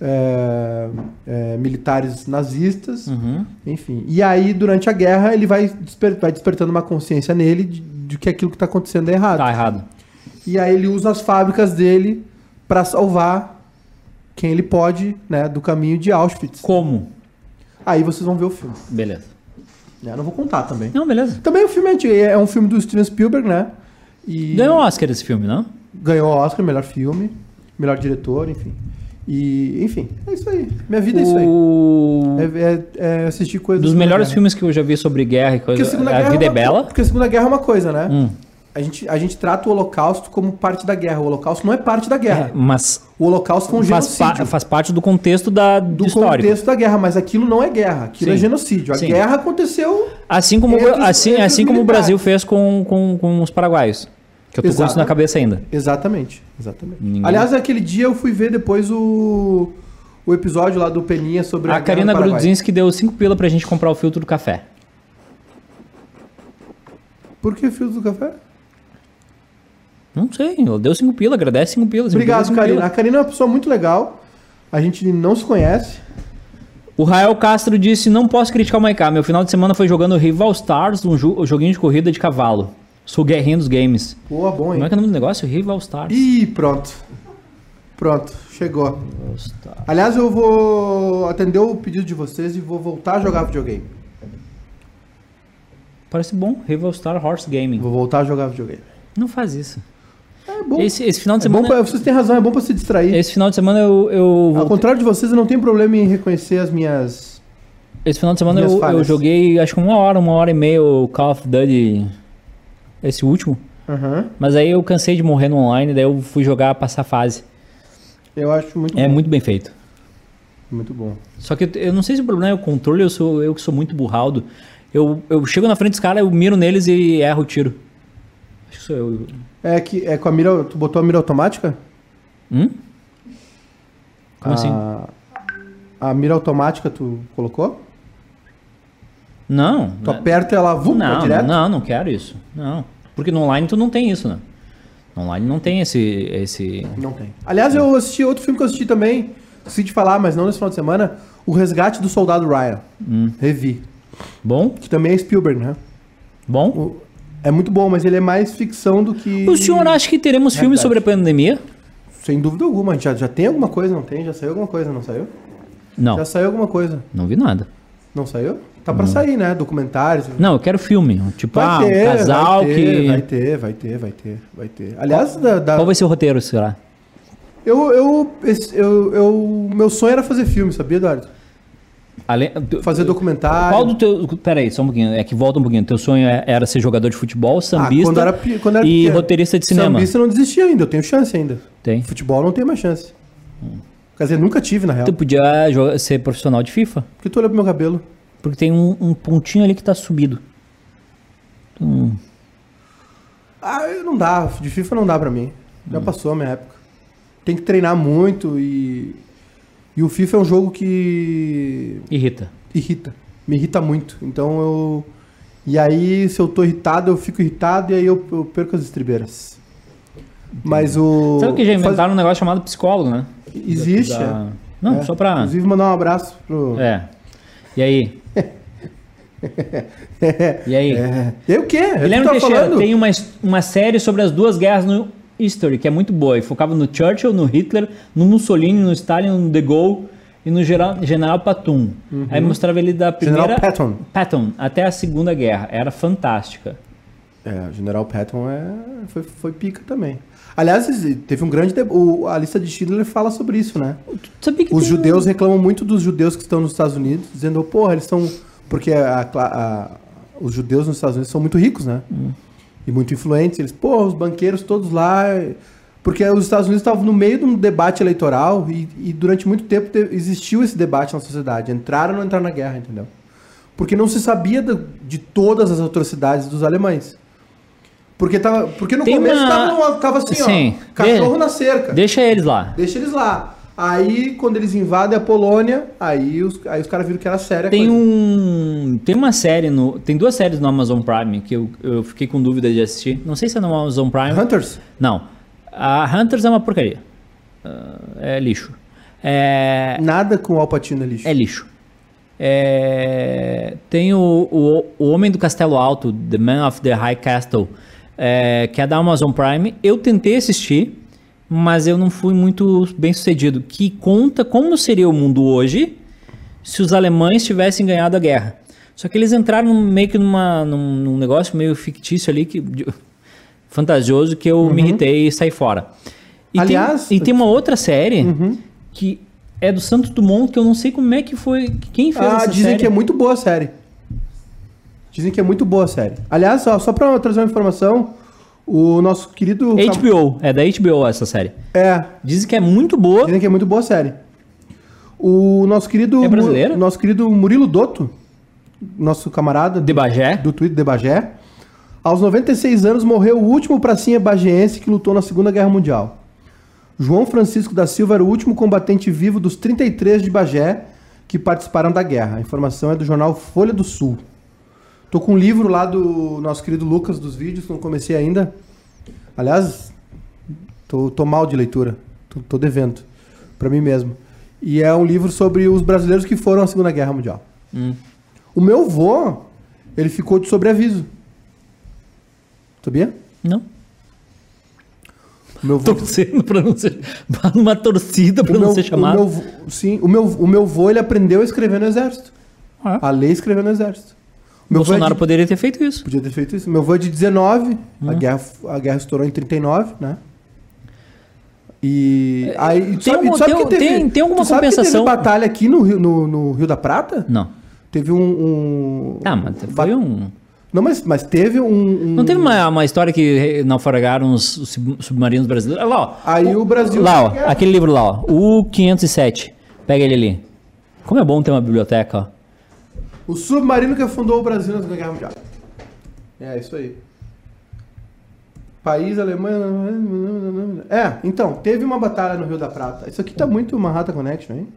é, é, militares nazistas, Uhum. enfim. E aí, durante a guerra, ele vai, desper- vai despertando uma consciência nele de, de que aquilo que está acontecendo é errado. Tá errado. E aí ele usa as fábricas dele para salvar quem ele pode, né, do caminho de Auschwitz. Como? Aí vocês vão ver o filme. Beleza. Eu não vou contar também. Não, beleza. Também o filme é, é um filme do Steven Spielberg, né? E Ganhou Oscar esse filme, não? ganhou Oscar, melhor filme, melhor diretor, enfim. E, enfim, é isso aí. Minha vida é isso aí. O... É, é- é assistir coisas. Dos melhores guerra. filmes que eu já vi sobre guerra e Porque a coisa. A Guerra Vida é uma- Bela. Porque a Segunda Guerra é uma coisa, né? Hum. A, gente, a gente trata o Holocausto como parte da guerra. O Holocausto não é parte da guerra. É, mas O Holocausto foi um faz, genocídio. pa- faz parte do contexto da, do, histórico. contexto da guerra, mas aquilo não é guerra, aquilo Sim. é genocídio. A Sim. guerra aconteceu. Assim como, Entre assim, entre assim como o. Brasil fez com, com, com os paraguaios. Que eu tô com isso Exato. na cabeça ainda. Exatamente, exatamente. Ninguém- Aliás, aquele dia eu fui ver depois o, o episódio lá do Peninha sobre a, A Karina. Grudzinski deu 5 pila pra gente comprar o filtro do café. Por que filtro do café? Não sei, deu 5 pila, agradece 5 pila. cinco Obrigado, Karina. pila. A Karina é uma pessoa muito legal. A gente não se conhece. O Rael Castro disse: Não posso criticar o Maiká. Meu final de semana foi jogando Rival Stars, um jo- joguinho de corrida de cavalo. Sou guerrinho dos games. Boa, bom, Como é hein? que é o nome do negócio? Rival Stars. Ih, pronto. Pronto, chegou. Aliás, eu vou atender o pedido de vocês e vou voltar a jogar videogame. Parece bom. Rival Star Horse Gaming. Vou voltar a jogar videogame. Não faz isso. É bom. Esse, esse final de É semana. pra, vocês têm razão, é bom pra se distrair. Esse final de semana eu. eu Ao contrário de vocês, eu não tenho problema em reconhecer as minhas. Esse final de semana eu, eu joguei acho que uma hora, uma hora e meia o Call of Duty. Esse último. Aham. Mas aí eu cansei de morrer no online, daí eu fui jogar passar fase. Eu acho muito É bom. muito bem feito. Muito bom. Só que eu, não sei se o problema é o controle, eu sou eu que sou muito burraldo. Eu, eu chego na frente dos caras, eu miro neles e erro o tiro. Acho que sou eu. É que é com a mira. Tu botou a mira automática? Hum? Como assim? a, A mira automática tu colocou? Não. Tu aperta ela, vum, vai não, direto? não, não quero isso. Não. Porque no online tu não tem isso, né? No online não tem esse. esse... Não tem. Aliás, eu assisti outro filme que eu assisti também, esqueci de falar, mas não nesse final de semana, O Resgate do Soldado Ryan. Hum. Revi. Bom? Que também é Spielberg, né? Bom? O- É muito bom, mas ele é mais ficção do que... O senhor acha que teremos filmes Verdade. sobre a pandemia? Sem dúvida alguma. Já, já tem alguma coisa, não tem? Já saiu alguma coisa, não saiu? Não, Já saiu alguma coisa. não vi nada. Não saiu? Tá pra sair, né? Documentários. Não, eu quero filme. Tipo, Vai ah, ter, um casal vai ter, que. Vai ter, vai ter, vai ter, vai ter. Aliás, da, da- Qual vai ser o roteiro, será? eu, eu, eu, eu, meu sonho era fazer filme, sabia, Eduardo? Ale... Fazer documentário. Qual do teu. Pera aí, só um pouquinho. É que volta um pouquinho. Teu sonho é- era ser jogador de futebol, Ah, sambista quando era, quando era e roteirista de cinema. Sambista eu não desisti ainda, eu tenho chance ainda. Tem. Futebol não tem mais chance. Quer dizer, nunca tive, na real. Tu podia ser profissional de FIFA? Por que tu olha pro meu cabelo? Porque tem um, um pontinho ali que tá subido. Hum, Ah, não dá. De FIFA não dá pra mim. Já Hum. passou a minha época. Tem que treinar muito e... E o FIFA é um jogo que irrita. irrita. Me irrita muito. Então eu... E aí, se eu tô irritado, eu fico irritado e aí eu, eu perco as estribeiras. Mas o... Sabe que já faz- inventaram um negócio chamado psicólogo, né? Existe, Da- Não, É. só pra. Inclusive, mandar um abraço pro... É. E aí? E aí? É. E o quê? Guilherme tá Teixeira falando? tem uma, uma série sobre as duas guerras no History, que é muito boa. E focava no Churchill, no Hitler, no Mussolini, no Stalin, no De Gaulle e no geral, General Patton. Aí mostrava ele da primeira... Uhum. General Patton. Patton, até a Segunda Guerra. Era fantástica. É, o General Patton é... foi, foi pica também. Aliás, teve um grande... o- A lista de Schindler fala sobre isso, né? Os judeus reclamam muito dos judeus que estão nos Estados Unidos, dizendo, porra, eles são. Porque a a- os judeus nos Estados Unidos são muito ricos, né? E muito influentes. Eles, porra, os banqueiros todos lá. Porque os Estados Unidos estavam no meio de um debate eleitoral e, e durante muito tempo te- existiu esse debate na sociedade. Entraram ou não entraram na guerra, entendeu? Porque não se sabia da- de todas as atrocidades dos alemães. Porque, tava, porque no Tem começo uma- tava, assim, Sim. ó, cachorro De- na cerca. Deixa eles lá. Deixa eles lá. Aí, quando eles invadem a Polônia, aí os, aí os caras viram que era séria Tem coisa. um. Tem uma série no. Tem duas séries no Amazon Prime que eu, eu fiquei com dúvida de assistir. Não sei se é no Amazon Prime. Hunters? Não. A Hunters é uma porcaria. Ah, é lixo. É, Nada com o Alpatino é lixo. é lixo. É, tem o, o, o Homem do Castelo Alto, The Man of the High Castle, é, que é da Amazon Prime. Eu tentei assistir, mas eu não fui muito bem sucedido. Que conta como seria o mundo hoje se os alemães tivessem ganhado a guerra. Só que eles entraram meio que numa, num, num negócio meio fictício ali, que, de- fantasioso, que eu me irritei e saí fora. E tem- Aliás- e tem uma outra série que é do Santos Dumont, que eu não sei como é que foi. Quem fez Ah, essa dizem série. que é muito boa a série. Dizem que é muito boa a série. Aliás, só, só pra trazer uma informação, o nosso querido. HBO, é da HBO essa série. É, Dizem que é muito boa. dizem que é muito boa a série. O nosso querido. É brasileira? Mu- Nosso querido Murilo Dotto, nosso camarada De Bagé. do Twitter de Bagé, aos 96 anos morreu o último pracinha bagiense que lutou na Segunda Guerra Mundial. João Francisco da Silva era o último combatente vivo dos 33 de Bagé que participaram da guerra. A informação é do jornal Folha do Sul. Tô com um livro lá do nosso querido Lucas dos vídeos, não comecei ainda. Aliás, tô, tô mal de leitura. Tô, tô devendo. Pra mim mesmo. E é um livro sobre os brasileiros que foram à Segunda Guerra Mundial. Hum. O meu vô, ele ficou de sobreaviso. Sabia? Não. O meu vô, Torcendo pra não ser. Numa torcida pra o não meu- ser o chamado. meu vô- sim, o meu, o meu vô, ele aprendeu a escrever no exército. Ah. A lei escrever no exército. O meu é Bolsonaro de- poderia ter feito isso. Podia ter feito isso. Meu avô é de 19, Hum. a, guerra, a guerra estourou em 39, né? E aí, tu tem sabe, um- sabe tem que teve, tem- tem alguma que compensação? teve batalha aqui no Rio, no, no Rio da Prata? Não. Teve um... um Ah, mas foi um. Não, mas, mas teve um... um- Não teve uma, uma história que naufragaram os, os sub- submarinos brasileiros? Olha Lá, ó. Aí o Brasil... Lá, ó. Aquele livro lá, ó. O 507. Pega ele ali. Como é bom ter uma biblioteca, ó. O submarino que afundou o Brasil na Segunda Guerra Mundial. É, isso aí. País, Alemanha... É, então, teve uma batalha no Rio da Prata. Isso aqui tá muito Manhattan Connection, hein?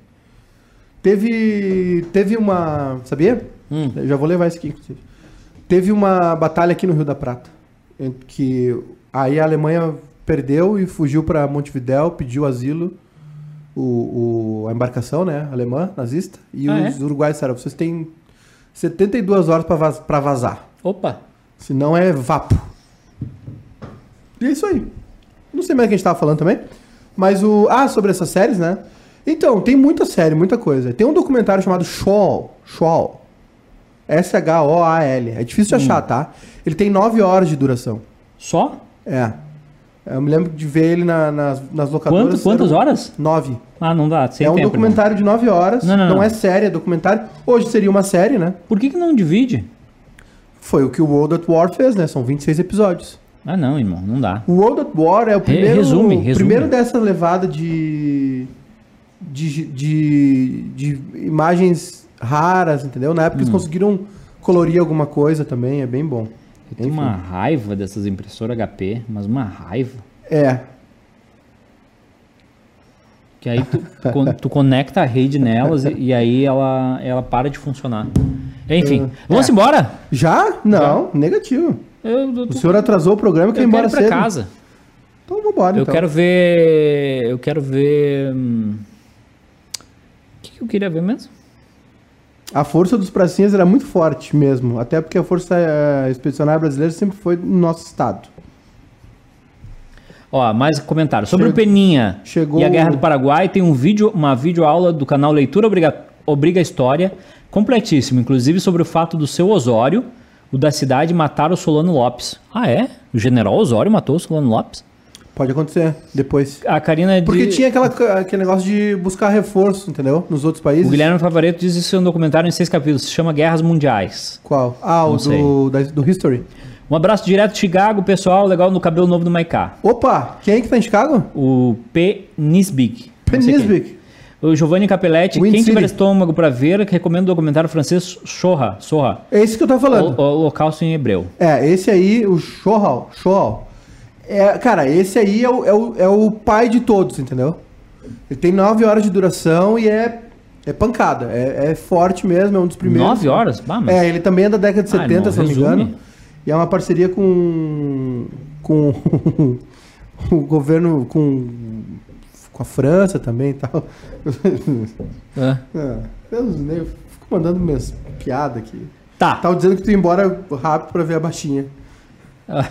Teve... Teve uma... Sabia? Hum. Já vou levar isso aqui, inclusive. Teve uma batalha aqui no Rio da Prata. Que aí a Alemanha perdeu e fugiu para Montevidéu, pediu asilo. O, o- a embarcação, né? Alemã, nazista. E Ah, os uruguaios disseram, vocês têm 72 horas para vaz, vazar. Opa. Senão é vapo. E é isso aí. Não sei mais o que a gente tava falando também. Mas o. Ah, sobre essas séries, né? Então, tem muita série, muita coisa. Tem um documentário chamado Shawl. Shawl. S-H-O-A-L. É difícil de achar, tá? Ele tem 9 horas de duração. Só? É. Eu me lembro de ver ele na- nas, nas locadoras. Quanto, quantas Eram horas? 9. Ah, não dá. Sem é um tempo, documentário de 9 horas. Não, não, não. é série, é documentário. Hoje seria uma série, né? Por que, que não divide? Foi o que o World at War fez, né? São 26 episódios. Ah, não, irmão. Não dá. O World at War é o primeiro, resume, o resume. primeiro dessa levada de, de, de, de imagens raras, entendeu? Na época Hum. eles conseguiram colorir alguma coisa também, é bem bom. Eu tenho Enfim. uma raiva dessas impressoras HP, mas uma raiva. É, Que aí tu, tu conecta a rede nelas e, e aí ela, ela para de funcionar. Enfim, vamos é. embora? já? Não, negativo. Eu, eu, O senhor atrasou o programa e quer ir eu quero embora ir pra cedo. casa. Então vambora, Eu então. quero ver. Eu quero ver. hum, O que, que eu queria ver mesmo? A força dos pracinhas era muito forte mesmo, até porque a força eh, expedicionária brasileira sempre foi no nosso estado. Ó, mais comentário. Sobre Chegou- o Peninha chegou- e a Guerra do Paraguai, tem um vídeo, uma videoaula do canal Leitura Obriga, Obriga História, completíssimo, inclusive sobre o fato do seu Osório, o da cidade, matar o Solano Lopes. Ah, é? O general Osório matou o Solano Lopes? Pode acontecer depois. A Karina de... Porque tinha aquela, aquele negócio de buscar reforço, entendeu? Nos outros países. O Guilherme Favareto diz isso em um documentário em seis capítulos, se chama Guerras Mundiais. Qual? Ah, o Não do, da- do History. Um abraço direto de Chicago, pessoal, legal no cabelo novo do Maiká. Opa, quem é que tá em Chicago? O P. Nisbig. Sei quem. Penisbic. O Giovanni Capelletti, Wind quem tiver City. estômago pra ver, que recomendo o documentário francês Sorra, Sorra, É esse que eu tava o, falando. o Holocausto em hebreu. É, esse aí, o Shohal. Shohal. É, cara, esse aí é o, é, o, é o pai de todos, entendeu? Ele tem nove horas de duração e é, é pancada. É, é forte mesmo, é um dos primeiros. Nove horas? Bah, mas... É, ele também é da década de Ah, 70, irmão, se não me engano. E é uma parceria com. com. o governo. com. com a França também e tal. É. Ah, eu não sei, eu fico mandando minhas piadas aqui. Tá. Tava dizendo que tu ia embora rápido pra ver a baixinha. Ah,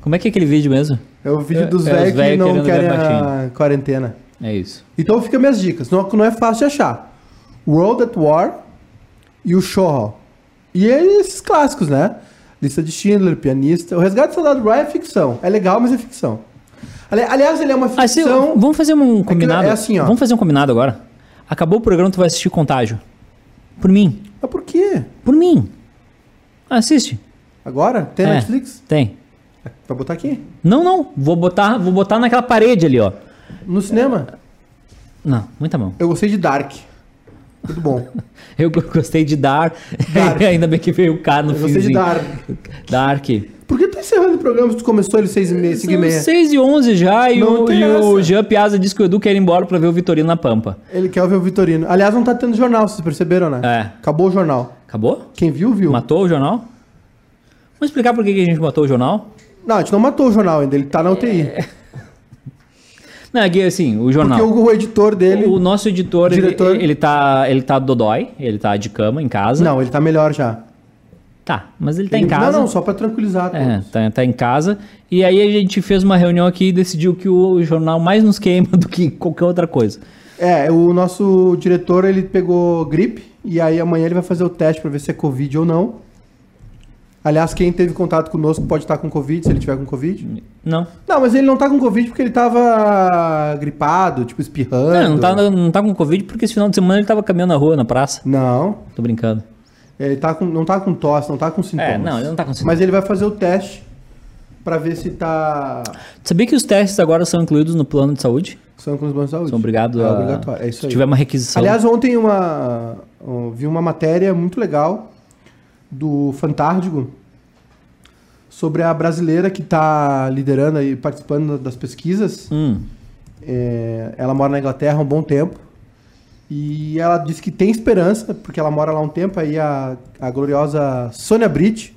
Como é que é aquele vídeo mesmo? É o vídeo É- dos é os velhos que não querem a quarentena. É isso. Então fica minhas dicas. Não, não é fácil de achar. World at War e o Show. E aí esses clássicos, né? Lista de Schindler, Pianista. O Resgate do Soldado Ryan é ficção. É legal, mas é ficção. Ali- Aliás, ele é uma Ah, se- ficção... vamos fazer um combinado. é assim, ó. Vamos fazer um combinado agora. Acabou o programa, tu vai assistir Contágio. Por mim. Mas por quê? Por mim. Assiste. Agora? Tem É. Netflix? Tem. Vai botar aqui? Não, não. Vou botar, vou botar naquela parede ali, ó. No cinema? Não, muita mão. Eu gostei de Dark. Tudo bom. Eu go- gostei de Dar. Dark. Ainda bem que veio o cara no Eu gostei de finzinho. Dark. Dark. Por que tá encerrando o programa se tu começou ele seis e meia, cinco e São meia? 6 e 11 já e, Não o, e o. Jean Piazza disse que o Edu quer ir embora pra ver o Vitorino na Pampa. Ele quer ver o Vitorino. Aliás, não tá tendo jornal, vocês perceberam, né? É. Acabou o jornal. Acabou? Quem viu, viu. Matou o jornal? Vamos explicar por que a gente matou o jornal? Não, a gente não matou o jornal ainda, ele tá na UTI. Não, é que assim, o jornal. Porque o, o editor dele. O nosso editor, ele, Diretor. ele tá, ele tá dodói, ele tá de cama em casa. Não, ele tá melhor já. Tá, mas ele tá Ele- em casa. Não, não, só pra tranquilizar É, tá, tá em casa. E aí a gente fez uma reunião aqui e decidiu que o jornal mais nos queima do que qualquer outra coisa. É, o nosso diretor, ele pegou gripe, e aí amanhã ele vai fazer o teste pra ver se é Covid ou não. Aliás, quem teve contato conosco pode estar com Covid, se ele tiver com Covid. Não. Não, mas ele não tá com Covid porque ele tava gripado, tipo, espirrando. Não, não tá, não tá com Covid porque esse final de semana ele tava caminhando na rua, na praça. Não, Tô brincando. ele tá com, não tá com tosse, não tá com sintomas. É, não, ele não tá com sintomas. Mas ele vai fazer o teste pra ver se tá... Sabia que os testes agora são incluídos no plano de saúde? São com os bancos de saúde. São obrigados é a. obrigatório, é isso se aí. tiver uma requisição. Aliás, ontem uma, vi uma matéria muito legal do Fantárdigo sobre a brasileira que está liderando e participando das pesquisas. Hum, É, ela mora na Inglaterra há um bom tempo e ela disse que tem esperança, porque ela mora lá há um tempo. Aí a, a gloriosa Sônia Britt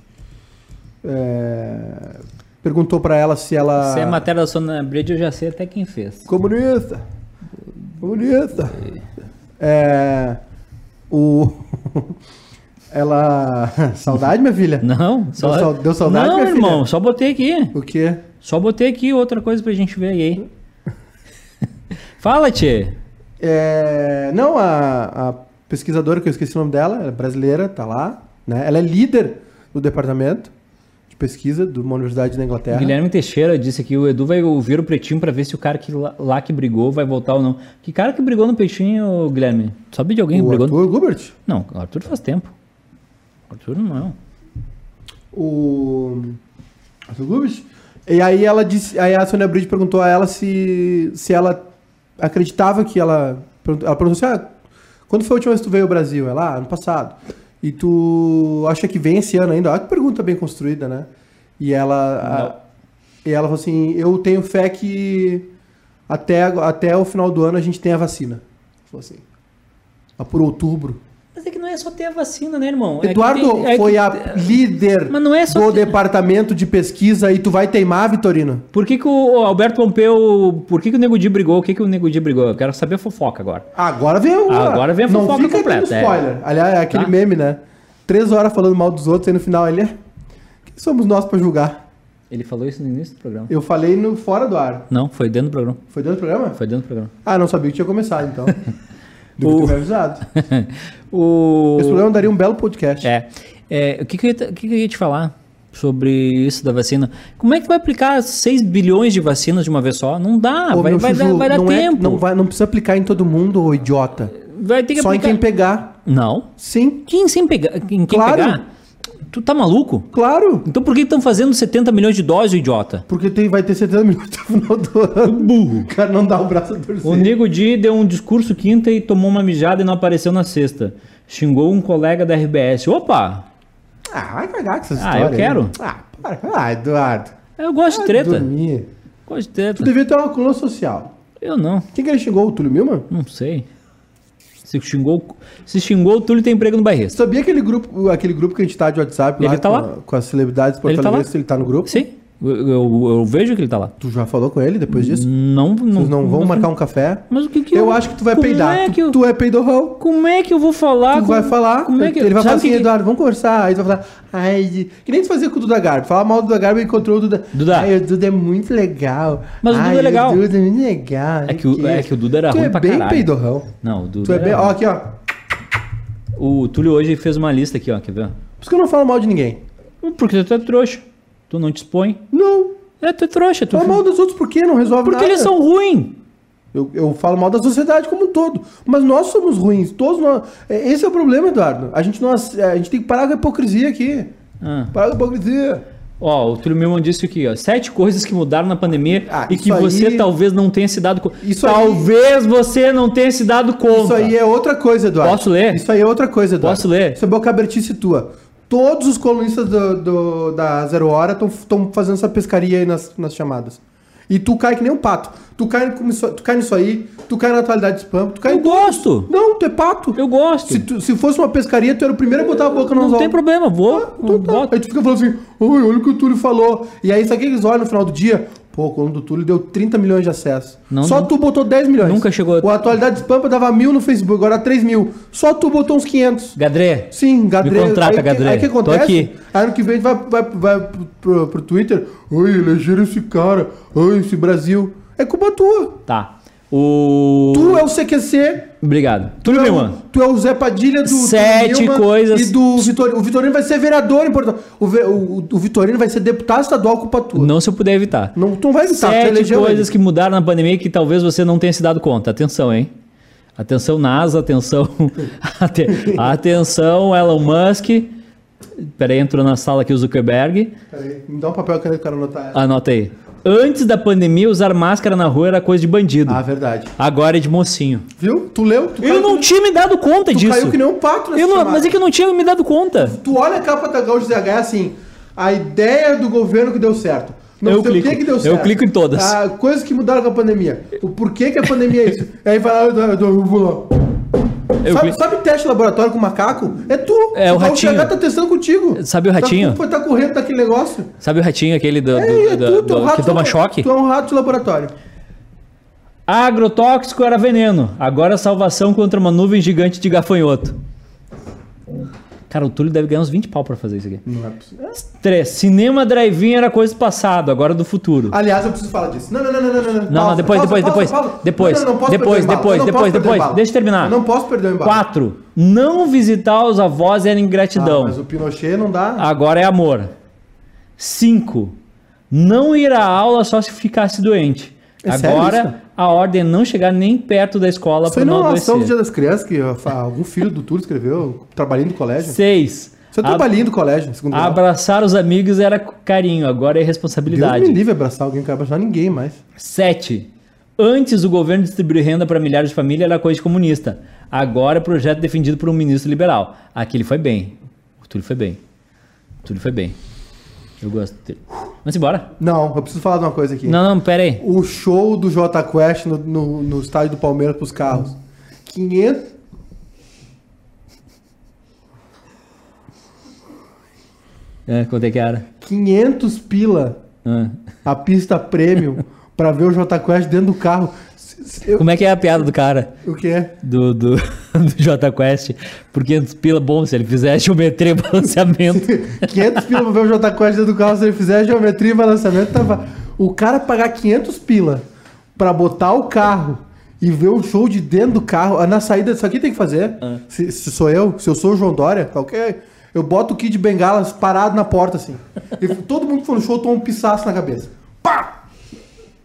é, perguntou para ela se ela. Se é matéria da Sona Bridge, eu já sei até quem fez. Comunista! Comunista! É. O. Ela. Saudade, minha filha? Não, só. Deu deu saudade, Não, minha filha? irmão, só botei aqui. O quê? Só botei aqui outra coisa pra gente ver aí. Fala, Tchê. É, não, a, a pesquisadora, que eu esqueci o nome dela, ela é brasileira, tá lá. Né? Ela é líder do departamento de pesquisa de uma universidade da Inglaterra. Guilherme Teixeira disse que o Edu vai ouvir o Pretinho pra ver se o cara que lá, lá que brigou vai voltar ou não. Que cara que brigou no Peixinho, Guilherme? Sabe de alguém que o brigou? no- Arthur Gubert. Não, o Arthur faz tempo. Arthur não. O. Arthur Gubert. E aí ela disse. Aí a Sônia Bride perguntou a ela se, se ela acreditava que ela. Ela perguntou assim: ah, quando foi a última vez que tu veio ao Brasil? Ela, ah, ano passado. E tu acha que vem esse ano ainda? Olha que pergunta bem construída, né? E ela. a- e ela falou assim: eu tenho fé que até, até o final do ano a gente tem a vacina. Falou assim. Lá por outubro. Mas é que não é só ter a vacina, né, irmão? É que Eduardo tem- é que- foi a líder não é do ter- departamento de pesquisa e tu vai teimar, Vitorino? Por que, que o Alberto Pompeu. Por que, que o Nego Di brigou? O que, que o Nego Di brigou? Eu quero saber a fofoca agora. Agora vem o. Agora vem a Não fofoca fica completa, é. spoiler. Aliás, é aquele Tá. meme, né? Três horas falando mal dos outros e no final ele é. Quem somos nós pra julgar? Ele falou isso no início do programa. Eu falei no fora do ar. Não, foi dentro do programa. Foi dentro do programa? Foi dentro do programa. Ah, não sabia que tinha começado, então. Devia O- ter avisado. o... Esse programa daria um belo podcast. É. É, o que que, eu ia, que que eu ia te falar sobre isso da vacina? Como é que tu vai aplicar 6 bilhões de vacinas de uma vez só? Não dá, Ô, vai, vai Chuchu, dar, vai dar não é- tempo. não, vai, não precisa aplicar em todo mundo, ô idiota. Vai ter que Só em aplicar. quem pegar. Não. Sim, Quem sem pegar? Quem, quem Claro. pegar? Tu tá maluco? claro. Então por que estão fazendo 70 milhões de doses, idiota? Porque tem, vai ter 70 minutos no final do ano. Burro. O cara não dá o braço a torcer. O Nego Di deu um discurso quinta e tomou uma mijada e não apareceu na sexta. Xingou um colega da RBS. Opa! Ah, vai cagar com essa Ah, eu aí. quero. Ah, para. Ah, Eduardo. Eu gosto de Vai treta. dormir. Gosto de treta. Tu devia ter uma coluna social. Eu não. Quem que ele xingou? O Túlio Milman? Não sei. Se xingou, se xingou o Túlio tem emprego no Bairrista. Sabia aquele grupo, aquele grupo que a gente tá de WhatsApp Ele lá, tá com, lá. com as celebridades Ele tá portuguesas, ele tá no grupo? Sim. Eu, eu- eu vejo que ele tá lá. Tu já falou com ele depois disso? Não, não. Vocês não vão marcar um café? Mas o que que Eu acho que tu vai como peidar. É tu, que eu, tu é peidorrão. Como é que eu vou falar? Tu vai falar, Como é que ele vai falar assim, que- Eduardo, vamos conversar. Aí tu vai falar, ai, que nem tu fazia com o Duda Garbi. Falar mal do Duda Garbi e encontrou o Duda. Duda. Ai, o Duda é muito legal. Mas o Duda Ai, é legal. O Duda é muito legal. É que o- é que o Duda era tu ruim é pra bem caralho. peidorrão. Não, o Duda. Tu é bem... Ó, aqui, ó. O Túlio hoje fez uma lista aqui, ó. Quer ver? Por isso que eu não falo mal de ninguém. Porque tu é trouxa. Tu não te expõe. Não. É, tu é trouxa. Tu Fala mal dos outros por quê? Não resolve Porque nada. eles são ruins. Eu, eu falo mal da sociedade como um todo. Mas nós somos ruins. Todos nós... é, Esse é o problema, Eduardo. A gente, não, a gente tem que parar com a hipocrisia aqui. Ah. Parar com a hipocrisia. Ó, o Túlio Milman disse aqui, ó. Sete coisas que mudaram na pandemia Ah, e que você aí- talvez não tenha se dado conta. Isso aí- Talvez você não tenha se dado conta. Isso aí é outra coisa, Eduardo. Posso ler? Isso aí é outra coisa, Eduardo. Posso ler? Isso é bocabertice tua. Todos os colunistas do, do- da Zero Hora estão fazendo essa pescaria aí nas, nas chamadas. E tu cai que nem um pato. Tu cai, tu cai nisso aí, tu cai na atualidade de spam, tu cai Eu em gosto. Não, tu é pato. Eu gosto. Se, tu- se fosse uma pescaria, tu era o primeiro a botar a boca no Não anzol. tem problema, vou. Então tá. Aí tu fica falando assim, "Ai, olha o que o Túlio falou. E aí, sabe o que eles olham no final do dia? Pô, o coluna do Túlio deu 30 milhões de acessos. Não, Só não. tu botou 10 milhões. Nunca chegou a- O Atualidade Spampa dava mil no Facebook, agora 3 mil. Só tu botou uns 500. Gadré, Sim, Gadré. Me contrata, aí, Gadré. Aí o que Tô acontece? aqui. Aí ano que vem vai, vai, vai pro, pro, pro Twitter. Ai, elegeram esse cara. Ai, esse Brasil. É culpa tua. tá. O. Tu é o CQC. Obrigado. Túlio Tu é, tu é o Zé Padilha do, Sete coisas- E do Vitorino. O Vitorino vai ser vereador em Porto o, o, o Vitorino vai ser deputado estadual culpa tua. Não se eu puder evitar. Não, tu não vai evitar, Sete coisas ele. que mudaram na pandemia que talvez você não tenha se dado conta. Atenção, hein? Atenção, NASA, atenção. Ate- atenção, Elon Musk. Peraí, entrou na sala aqui o Zuckerberg. Peraí, me dá um papel que eu quero anotar. Anota aí. Antes da pandemia, usar máscara na rua era coisa de bandido. Ah, verdade. Agora é de mocinho. Viu? Tu leu? Tu Eu não que tinha me dado conta Tu disso. caiu que nem um pato nessa Eu não- mas é que eu não tinha me dado conta. Tu olha a capa da Gaúcho ZH é assim, a ideia do governo que deu certo. Não Eu sei clico. o que, que deu Eu certo. clico em todas. Ah, coisas que mudaram com a pandemia. O porquê que a pandemia é isso. Aí vai lá, eu, eu, eu vou lá. Eu sabe, clico. sabe teste de laboratório com macaco? É tu. É, o Gaúcho ratinho. ZH tá testando contigo. Sabe o ratinho? Tá, tá correndo daquele negócio. Sabe o ratinho aquele do, do- É, é do- tu, tu é do- rato que toma choque? Tu é um rato de laboratório. Agrotóxico era veneno. Agora salvação contra uma nuvem gigante de gafanhoto. Cara, o Túlio deve ganhar uns 20 pau pra fazer isso aqui. Não é possível. 3. Cinema drive-in era coisa do passado, agora do futuro. Aliás, eu preciso falar disso. Não, não, não, não, não. Não, Não, não, depois, pausa, depois, pausa, depois, pausa. depois, Não, não, não posso depois, depois, Eu depois, depois. Deixa eu terminar. Eu não posso perder o embalo. 4. Não visitar os avós era Ah, ingratidão. mas o Pinochet não dá. Agora é amor. 5. Não ir à aula só se ficasse doente. É Agora isso? a ordem é não chegar nem perto da escola Isso para não é não uma ação do adoecer. Dia das Crianças que algum filho do Túlio escreveu, trabalhinho do colégio. 6. Isso é trabalhinho do colégio, segundo grau. Abraçar os amigos era carinho, agora é Deus responsabilidade. me livre abraçar alguém, não quero abraçar ninguém mais. 7. Antes o governo distribuir renda para milhares de famílias era coisa de comunista. Agora é projeto defendido por um ministro liberal. Aqui ele foi bem. O Túlio foi bem. O Túlio foi bem. Eu gosto dele. Vamos embora. Não, eu preciso falar de uma coisa aqui. Não, não, pera aí. O show do J Quest no, no, no estádio do Palmeiras pros carros. 500. É, quanto é que era? 500 pila Ah. a pista premium pra ver o J Quest dentro do carro. Eu- Como é que é a piada do cara? o que é? Do, do, do J Quest? Por 500 pila, bom, se ele fizer geometria e balanceamento. 500 pila pra ver o J Quest dentro do carro, se ele fizer geometria e balanceamento, tava. O cara pagar 500 pila pra botar o carro e ver o show de dentro do carro, ah, na saída, isso aqui tem que fazer. Se, se sou eu, se eu sou o João Dória, qualquer. Eu boto o Kid Bengalas parado na porta assim. E todo mundo que for no show toma um pisaço na cabeça. Pá!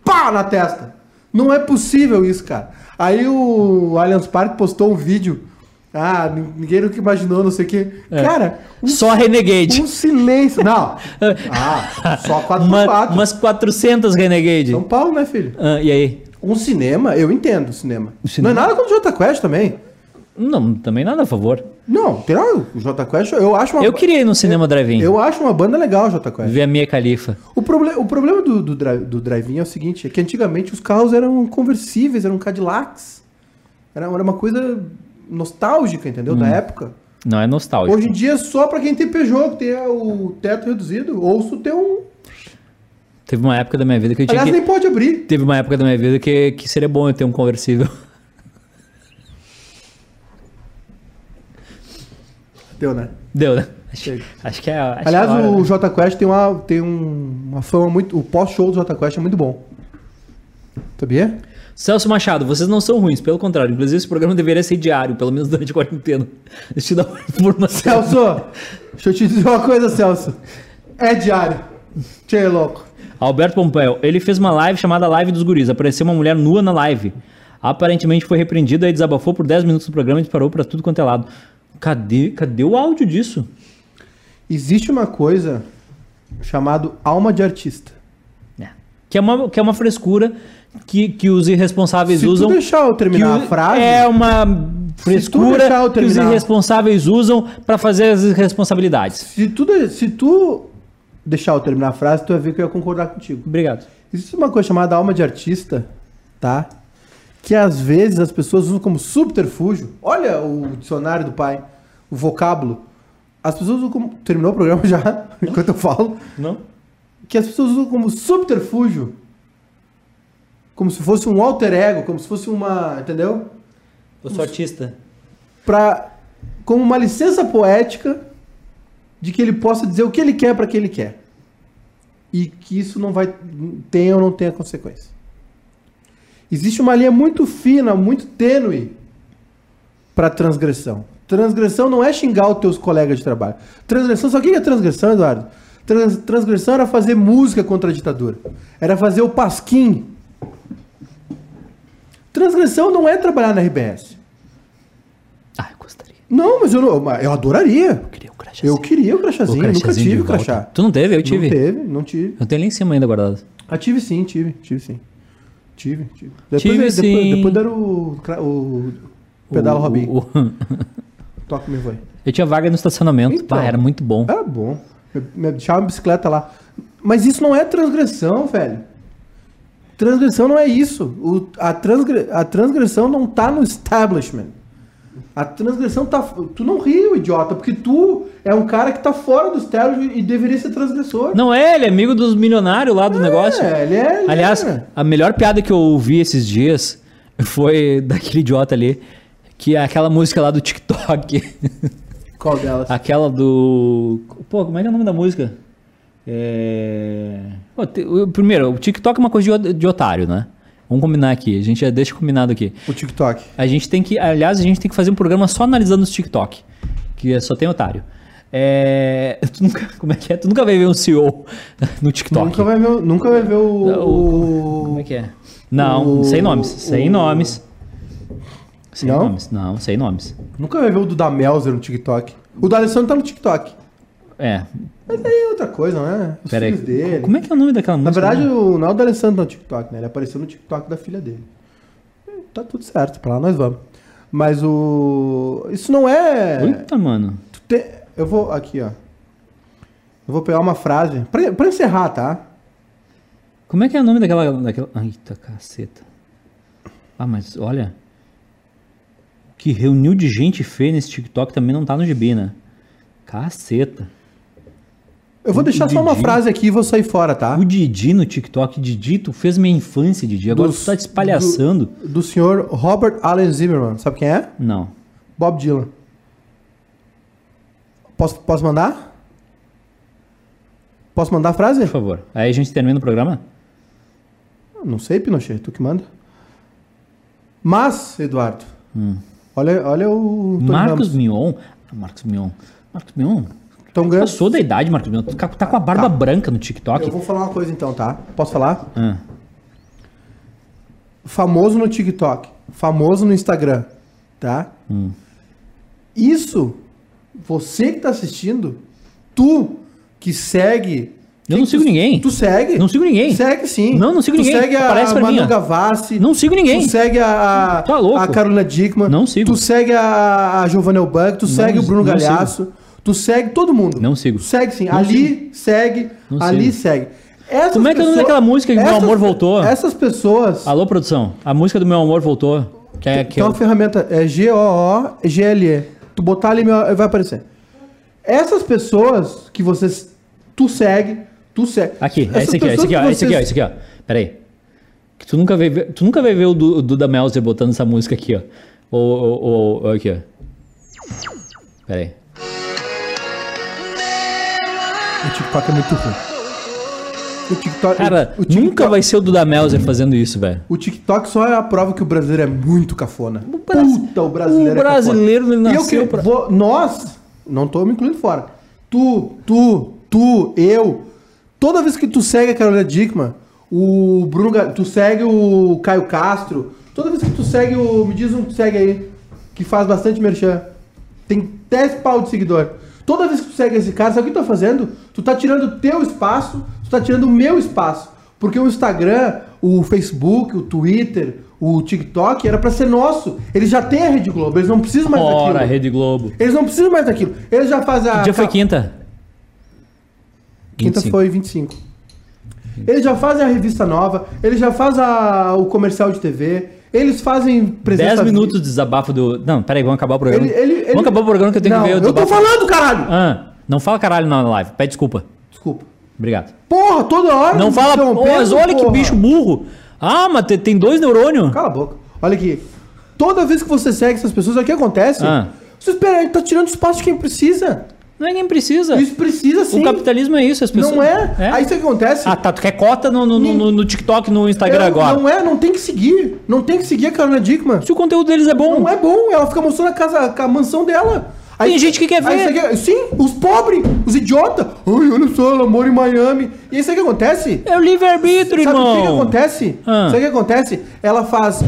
Pá! Na testa. Não é possível isso, cara. Aí o Allianz Parque postou um vídeo. Ah, ninguém nunca imaginou, não sei o quê. Cara, um Só Renegade. um silêncio. Não. Ah, só 4x4. Uma, umas 400 Renegade. São Paulo, né, filho? Ah, e aí? Um cinema, eu entendo cinema. O cinema. Não é nada contra o Jota Quest também. Não, também nada a favor. Não, tem nada. O Jota Quest, eu acho uma. Eu queria ir no cinema drive-in. Eu acho uma banda legal, o Jota Quest. Ver a Mia Khalifa. O, proble o problema do, do, do drive-in é o seguinte: é que antigamente os carros eram conversíveis, eram Cadillacs. Era, era uma coisa nostálgica, entendeu? Hum. Da época. Não, é nostálgico. Hoje em dia é só pra quem tem Peugeot, que tem o teto reduzido, ou se tem um. Teve uma época da minha vida que eu tinha Aliás, que... nem pode abrir. Teve uma época da minha vida que, que seria bom eu ter um conversível. Deu, né? Deu, né? Acho, acho que é. Acho Aliás, que é a hora, o né? Quest tem, uma, tem um- uma fama muito. O pós-show do J Quest é muito bom. Sabia? Celso Machado, vocês não são ruins, pelo contrário. Inclusive, esse programa deveria ser diário, pelo menos durante a quarentena. Deixa eu te dar uma informação. Celso, deixa eu te dizer uma coisa, Celso. É diário. Tchê, louco. Alberto Pompeu, ele fez uma live chamada Live dos Guris. Apareceu uma mulher nua na live. Aparentemente foi repreendido e desabafou por 10 minutos do programa e disparou pra tudo quanto é lado. Cadê, cadê o áudio disso? Existe uma coisa chamada alma de artista. É. Que, é uma, que é uma frescura que, que os irresponsáveis Se tu usam. deixar eu terminar a frase- É uma frescura que os irresponsáveis usam pra fazer as irresponsabilidades. Se tu, se tu deixar eu terminar a frase, tu vai ver que eu ia concordar contigo. Obrigado. Existe uma coisa chamada alma de artista, tá? Que às vezes as pessoas usam como subterfúgio. Olha o dicionário do pai, o vocábulo. As pessoas usam como. Terminou o programa já, enquanto eu falo. Não? Que as pessoas usam como subterfúgio. Como se fosse um alter ego, como se fosse uma. Entendeu? Eu sou artista. Pra, como uma licença poética de que ele possa dizer o que ele quer para que ele quer. E que isso não vai tenha ou não tenha consequência. Existe uma linha muito fina, muito tênue para transgressão. Transgressão não é xingar os teus colegas de trabalho. Transgressão, sabe o que é transgressão, Eduardo? Trans- transgressão era fazer música contra a ditadura. Era fazer o pasquim. Transgressão não é trabalhar na RBS. Ah, eu gostaria. Não, mas eu, não, eu adoraria. Eu queria o crachazinho. Eu queria o crachazinho, O eu nunca crachazinho tive o crachá. Tu não teve? Eu tive. Não teve, não tive. Eu tenho ali em cima ainda guardado. Ah, tive sim, tive, tive sim. Tive, tive. Depois, Tive depois, sim. depois deram o, o pedala O- Robin. o- Toca me foi. Eu tinha vaga no estacionamento. Então. Pá, era muito bom. Era bom. Me, deixava uma bicicleta lá. Mas isso não é transgressão, velho. Transgressão não é isso. O- a, transgre- a transgressão não tá no establishment. A transgressão tá. Tu não riu, idiota, porque tu é um cara que tá fora do establishment e deveria ser transgressor. Não é, ele é amigo dos milionários lá do negócio. É, ele é. ele Aliás, é. a melhor piada que eu ouvi esses dias foi daquele idiota ali, que é aquela música lá do TikTok. Qual delas? aquela do. Pô, como é que é o nome da música? É... Pô, te- Primeiro, o TikTok é uma coisa de otário, né? Vamos combinar aqui. A gente já deixa combinado aqui. O TikTok. A gente tem que, aliás, a gente tem que fazer um programa só analisando os TikTok, que só tem otário. É, tu nunca, como é que é? Tu nunca vai ver um CEO no TikTok. Nunca vai ver, o- nunca vai ver o. O- Como é que é? Não, o- sem nomes. Sem o- nomes. Sem Não? nomes. Não, sem nomes. Nunca vai ver o do da Melzer no TikTok. O do Alessandro tá no TikTok. É. Mas aí é outra coisa, né? Os Pera aí. filhos dele. Como é que é o nome daquela Na música? verdade, né? o, não é o do Alessandro no TikTok, né? Ele apareceu no TikTok da filha dele. Tá tudo certo, pra lá nós vamos. Mas o. Isso não é. Eita, mano. Tu te- Eu vou. Aqui, ó. Eu vou pegar uma frase. Pra, pra encerrar, tá? Como é que é o nome daquela. daquela... Eita, caceta. Ah, mas olha. Que reuniu de gente feia nesse TikTok também não tá no gibi, né? Caceta. Eu vou deixar só uma frase aqui e vou sair fora, tá? O Didi no TikTok, Didi, tu fez minha infância, Didi. Agora Dos- tu tá te espalhaçando. Do, do senhor Robert Allen Zimmerman. Sabe quem é? Não. Bob Dylan. Posso, posso mandar? Posso mandar a frase? Por favor. Aí a gente termina o programa? Não sei, Pinochet, tu que manda. Mas, Eduardo, olha, olha o Tony Hum. Marcos Ramos. Mion. Marcos Mion. Marcos Mion. Tão ganhando. Passou da idade, Marcos Mion. Tu tá tá com a barba Tá. branca no TikTok. Eu vou falar uma coisa então, tá? Posso falar? Ah. Famoso no TikTok, famoso no Instagram, tá? Hum. Isso, você que tá assistindo, tu que segue. Eu não sigo tu- ninguém. Tu segue? Não sigo ninguém. Segue sim. Não, não sigo tu ninguém. segue a, Aparece pra Manu. Gavassi. Não sigo ninguém. Tu segue a, Tá louco. a Carolina Dickman. Não sigo. Tu segue a, a Giovanna Elbug. Tu segue o Bruno não Galhaço. Tu segue todo mundo. Não sigo. Segue sim. Não ali segue. Não ali sigo. segue. Essas Como é que é o nome daquela música que Meu essas- Amor Voltou? Essas pessoas. Alô, produção. A música do Meu Amor voltou. Que é, que Tem é uma ferramenta, é G-O-O-G-L-E. Tu botar ali, meu- vai aparecer. Essas pessoas que vocês, tu segue, tu segue. Aqui, é esse aqui, esse aqui, ó, que esse aqui, ó, vocês- esse aqui, ó. Pera aí. Que tu nunca vai ver, tu nunca vai ver o Du- o Duda Melzer botando essa música aqui, ó. Ou, ou, ou- aqui, ó. Pera aí. O TikTok é muito ruim. O TikTok, Cara, o, o TikTok, nunca vai ser o Duda Melzer fazendo isso, velho. O TikTok só é a prova que o brasileiro é muito cafona. Bras- Puta, o brasileiro o brasileiro, é ele cafona. E eu nasceu que- pra- vou- nós, não tô me incluindo fora. Tu, tu, tu, eu. Toda vez que tu segue a Carolina Dickman, o Bruno, tu segue o Caio Castro, toda vez que tu segue o, me diz um que tu segue aí, que faz bastante merchan. Tem 10 pau de seguidor. Toda vez que tu segue esse cara, sabe o que tu tá fazendo? Tu tá tirando o teu espaço, tu tá tirando o meu espaço. Porque o Instagram, o Facebook, o Twitter, o TikTok era pra ser nosso. Eles já têm a Rede Globo, eles não precisam mais Ora, daquilo. Rede Globo. Eles não precisam mais daquilo. Eles já fazem a. Que dia foi quinta? Quinta 25. foi 25. Eles já fazem a revista nova, eles já fazem a- o comercial de TV, eles fazem presença. 10 minutos de desabafo do. Não, peraí, vamos acabar o programa. Ele, ele, ele... Vamos acabar o programa que eu tenho não, que ver o Eu tô desabafo. falando, caralho! Ah, não fala caralho na live. Pede desculpa. Desculpa. Obrigado. Porra, toda hora. Não fala. Ô, interrompendo, mas olha que bicho burro. Ah, mas te- tem dois neurônios. Cala a boca. Olha aqui. Toda vez que você segue essas pessoas, o que acontece? Ah. Você espera, ele tá tirando espaço de quem precisa. Não é quem precisa. Isso precisa sim. O capitalismo é isso, as pessoas. Não é. Aí isso que acontece. Ah, tá. Tu quer cota no, no, no, no TikTok, no Instagram Eu- agora. Não é, não tem que seguir. Não tem que seguir a Carolina Dickman. Se o conteúdo deles é bom. Não é bom. Ela fica mostrando a casa, a mansão dela. Tem gente que quer aí ver. aqui- sim, os pobres, os idiotas. Ai, olha só, ela mora em Miami. E isso aí que acontece? É o livre-arbítrio, Sabe irmão. o que, que acontece? Ah. Sabe o que acontece? Ela faz.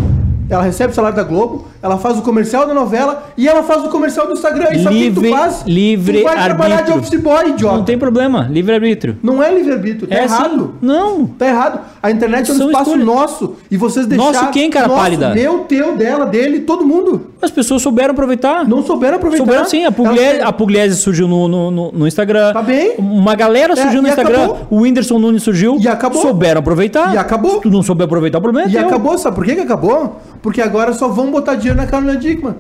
Ela recebe o salário da Globo, ela faz o comercial da novela e ela faz o comercial do Instagram. E sabe o que Livre- tu faz? livre tu vai trabalhar de arbítrio. office boy, idiota. Não tem problema. Livre-arbítrio. Não é livre-arbítrio, tá É errado. Não. Tá errado. A internet é um espaço escolhas. nosso. E vocês deixaram. Nosso quem, cara nosso, pálida? Meu, teu, dela, dele, todo mundo. As pessoas souberam aproveitar. Não souberam aproveitar. Souberam sim, a Elas- Pugliese, a Pugliese surgiu no, no, no- no Instagram. Tá bem. Uma galera surgiu É, no Instagram. acabou. O Whindersson Nunes surgiu. E acabou. Souberam aproveitar. E acabou. Se tu não souber aproveitar, o problema é E teu. acabou, sabe por que, que acabou? Porque agora só vão botar dinheiro na Carolina Dickman.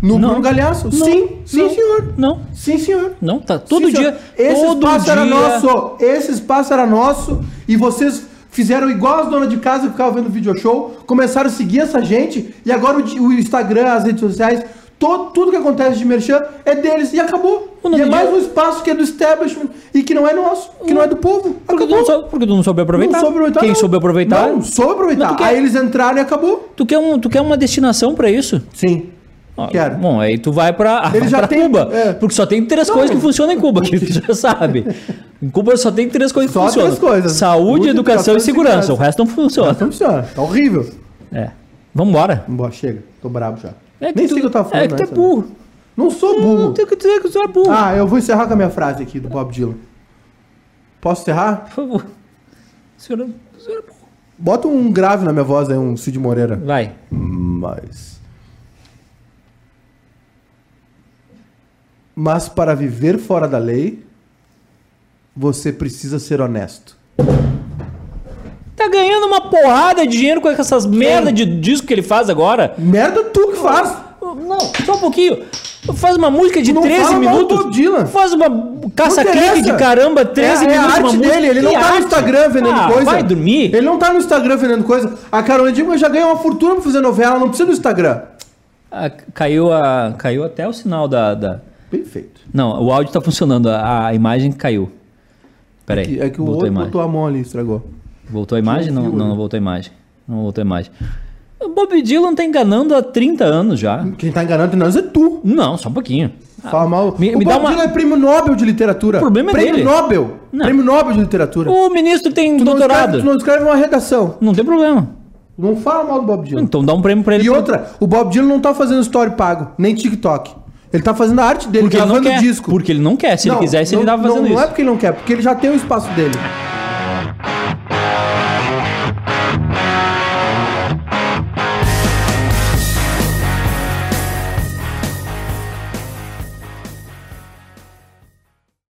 No Não. Bruno Galhaço. Não. Sim, sim, Não. senhor. Não, Sim, senhor. não, tá todo Sim, dia. Esse todo espaço dia. era nosso. Esse espaço era nosso. E vocês fizeram igual as donas de casa que ficavam vendo video show. Começaram a seguir essa gente. E agora o, o Instagram, as redes sociais, to- tudo que acontece de merchan é deles. E acabou. E é mais um espaço que é do establishment e que não é nosso, que não é do povo. Porque tu, não soube, porque tu não soube aproveitar. Não soube aproveitar, Quem não. soube aproveitar. Não, soube aproveitar. Quer- Aí eles entraram e acabou. Tu, quer um, tu quer uma destinação pra isso? Sim. Quero. Bom, aí tu vai tem- Cuba. é. Porque só tem três Não. coisas que funcionam em Cuba, que tu já sabe. Em Cuba só tem três coisas que Só funcionam: três coisas. saúde, Saúde, educação educação e e segurança. segurança. O resto não funciona. Não funciona. Tá horrível. É. Vambora. Vambora, chega. Tô brabo já. É Nem tu, sei o que eu tava falando. É que tu é nessa. burro. Não sou Não burro. tem o que dizer que tu é burro. Ah, eu vou encerrar com a minha frase aqui do Bob Dylan. Posso encerrar? Por favor. Senhor, o senhor é burro. Bota um grave na minha voz aí, um Cid Moreira. Vai. Mas. Mas para viver fora da lei, você precisa ser honesto. Tá ganhando uma porrada de dinheiro com essas merda de disco que ele faz agora. Merda tu que faz! Não, só um pouquinho. Faz uma música de Não 13 fala mal do minutos. Dylan. Faz uma caça-clique de caramba, 13 é, é a minutos. arte uma música. dele, ele não Que tá no arte? Instagram vendendo Ah, coisa. Vai dormir. Ele não tá no Instagram vendendo coisa. A Carolina Dickman já ganhou uma fortuna pra fazer novela, não precisa do Instagram. Ah, caiu, a, caiu até o sinal da, da- Perfeito. Não, o áudio tá funcionando, a, a imagem caiu. Pera aí. É que o voltou a outro imagem. botou a mão ali, estragou. Voltou a imagem? Não Não, não, né? não voltou a imagem. Não voltou a imagem. O Bob Dylan tá enganando há 30 anos já. Quem tá enganando nós é tu. Não, só um pouquinho. Fala mal. me- o me Bob uma- Dylan é prêmio Nobel de literatura. O problema é prêmio dele. Nobel. Não. Prêmio Nobel de literatura. O ministro tem tu, não doutorado. escreve, tu não escreve uma redação. Não tem problema. Não fala mal do Bob Dylan. Então dá um prêmio pra ele. E outra, o Bob Dylan não tá fazendo story pago, nem TikTok. Ele tá fazendo a arte dele, Porque ele não gravando quer. disco. Porque ele não quer. Se Não, ele quisesse, ele não- tava fazendo não, isso. Não é porque ele não quer, porque ele já tem o espaço dele.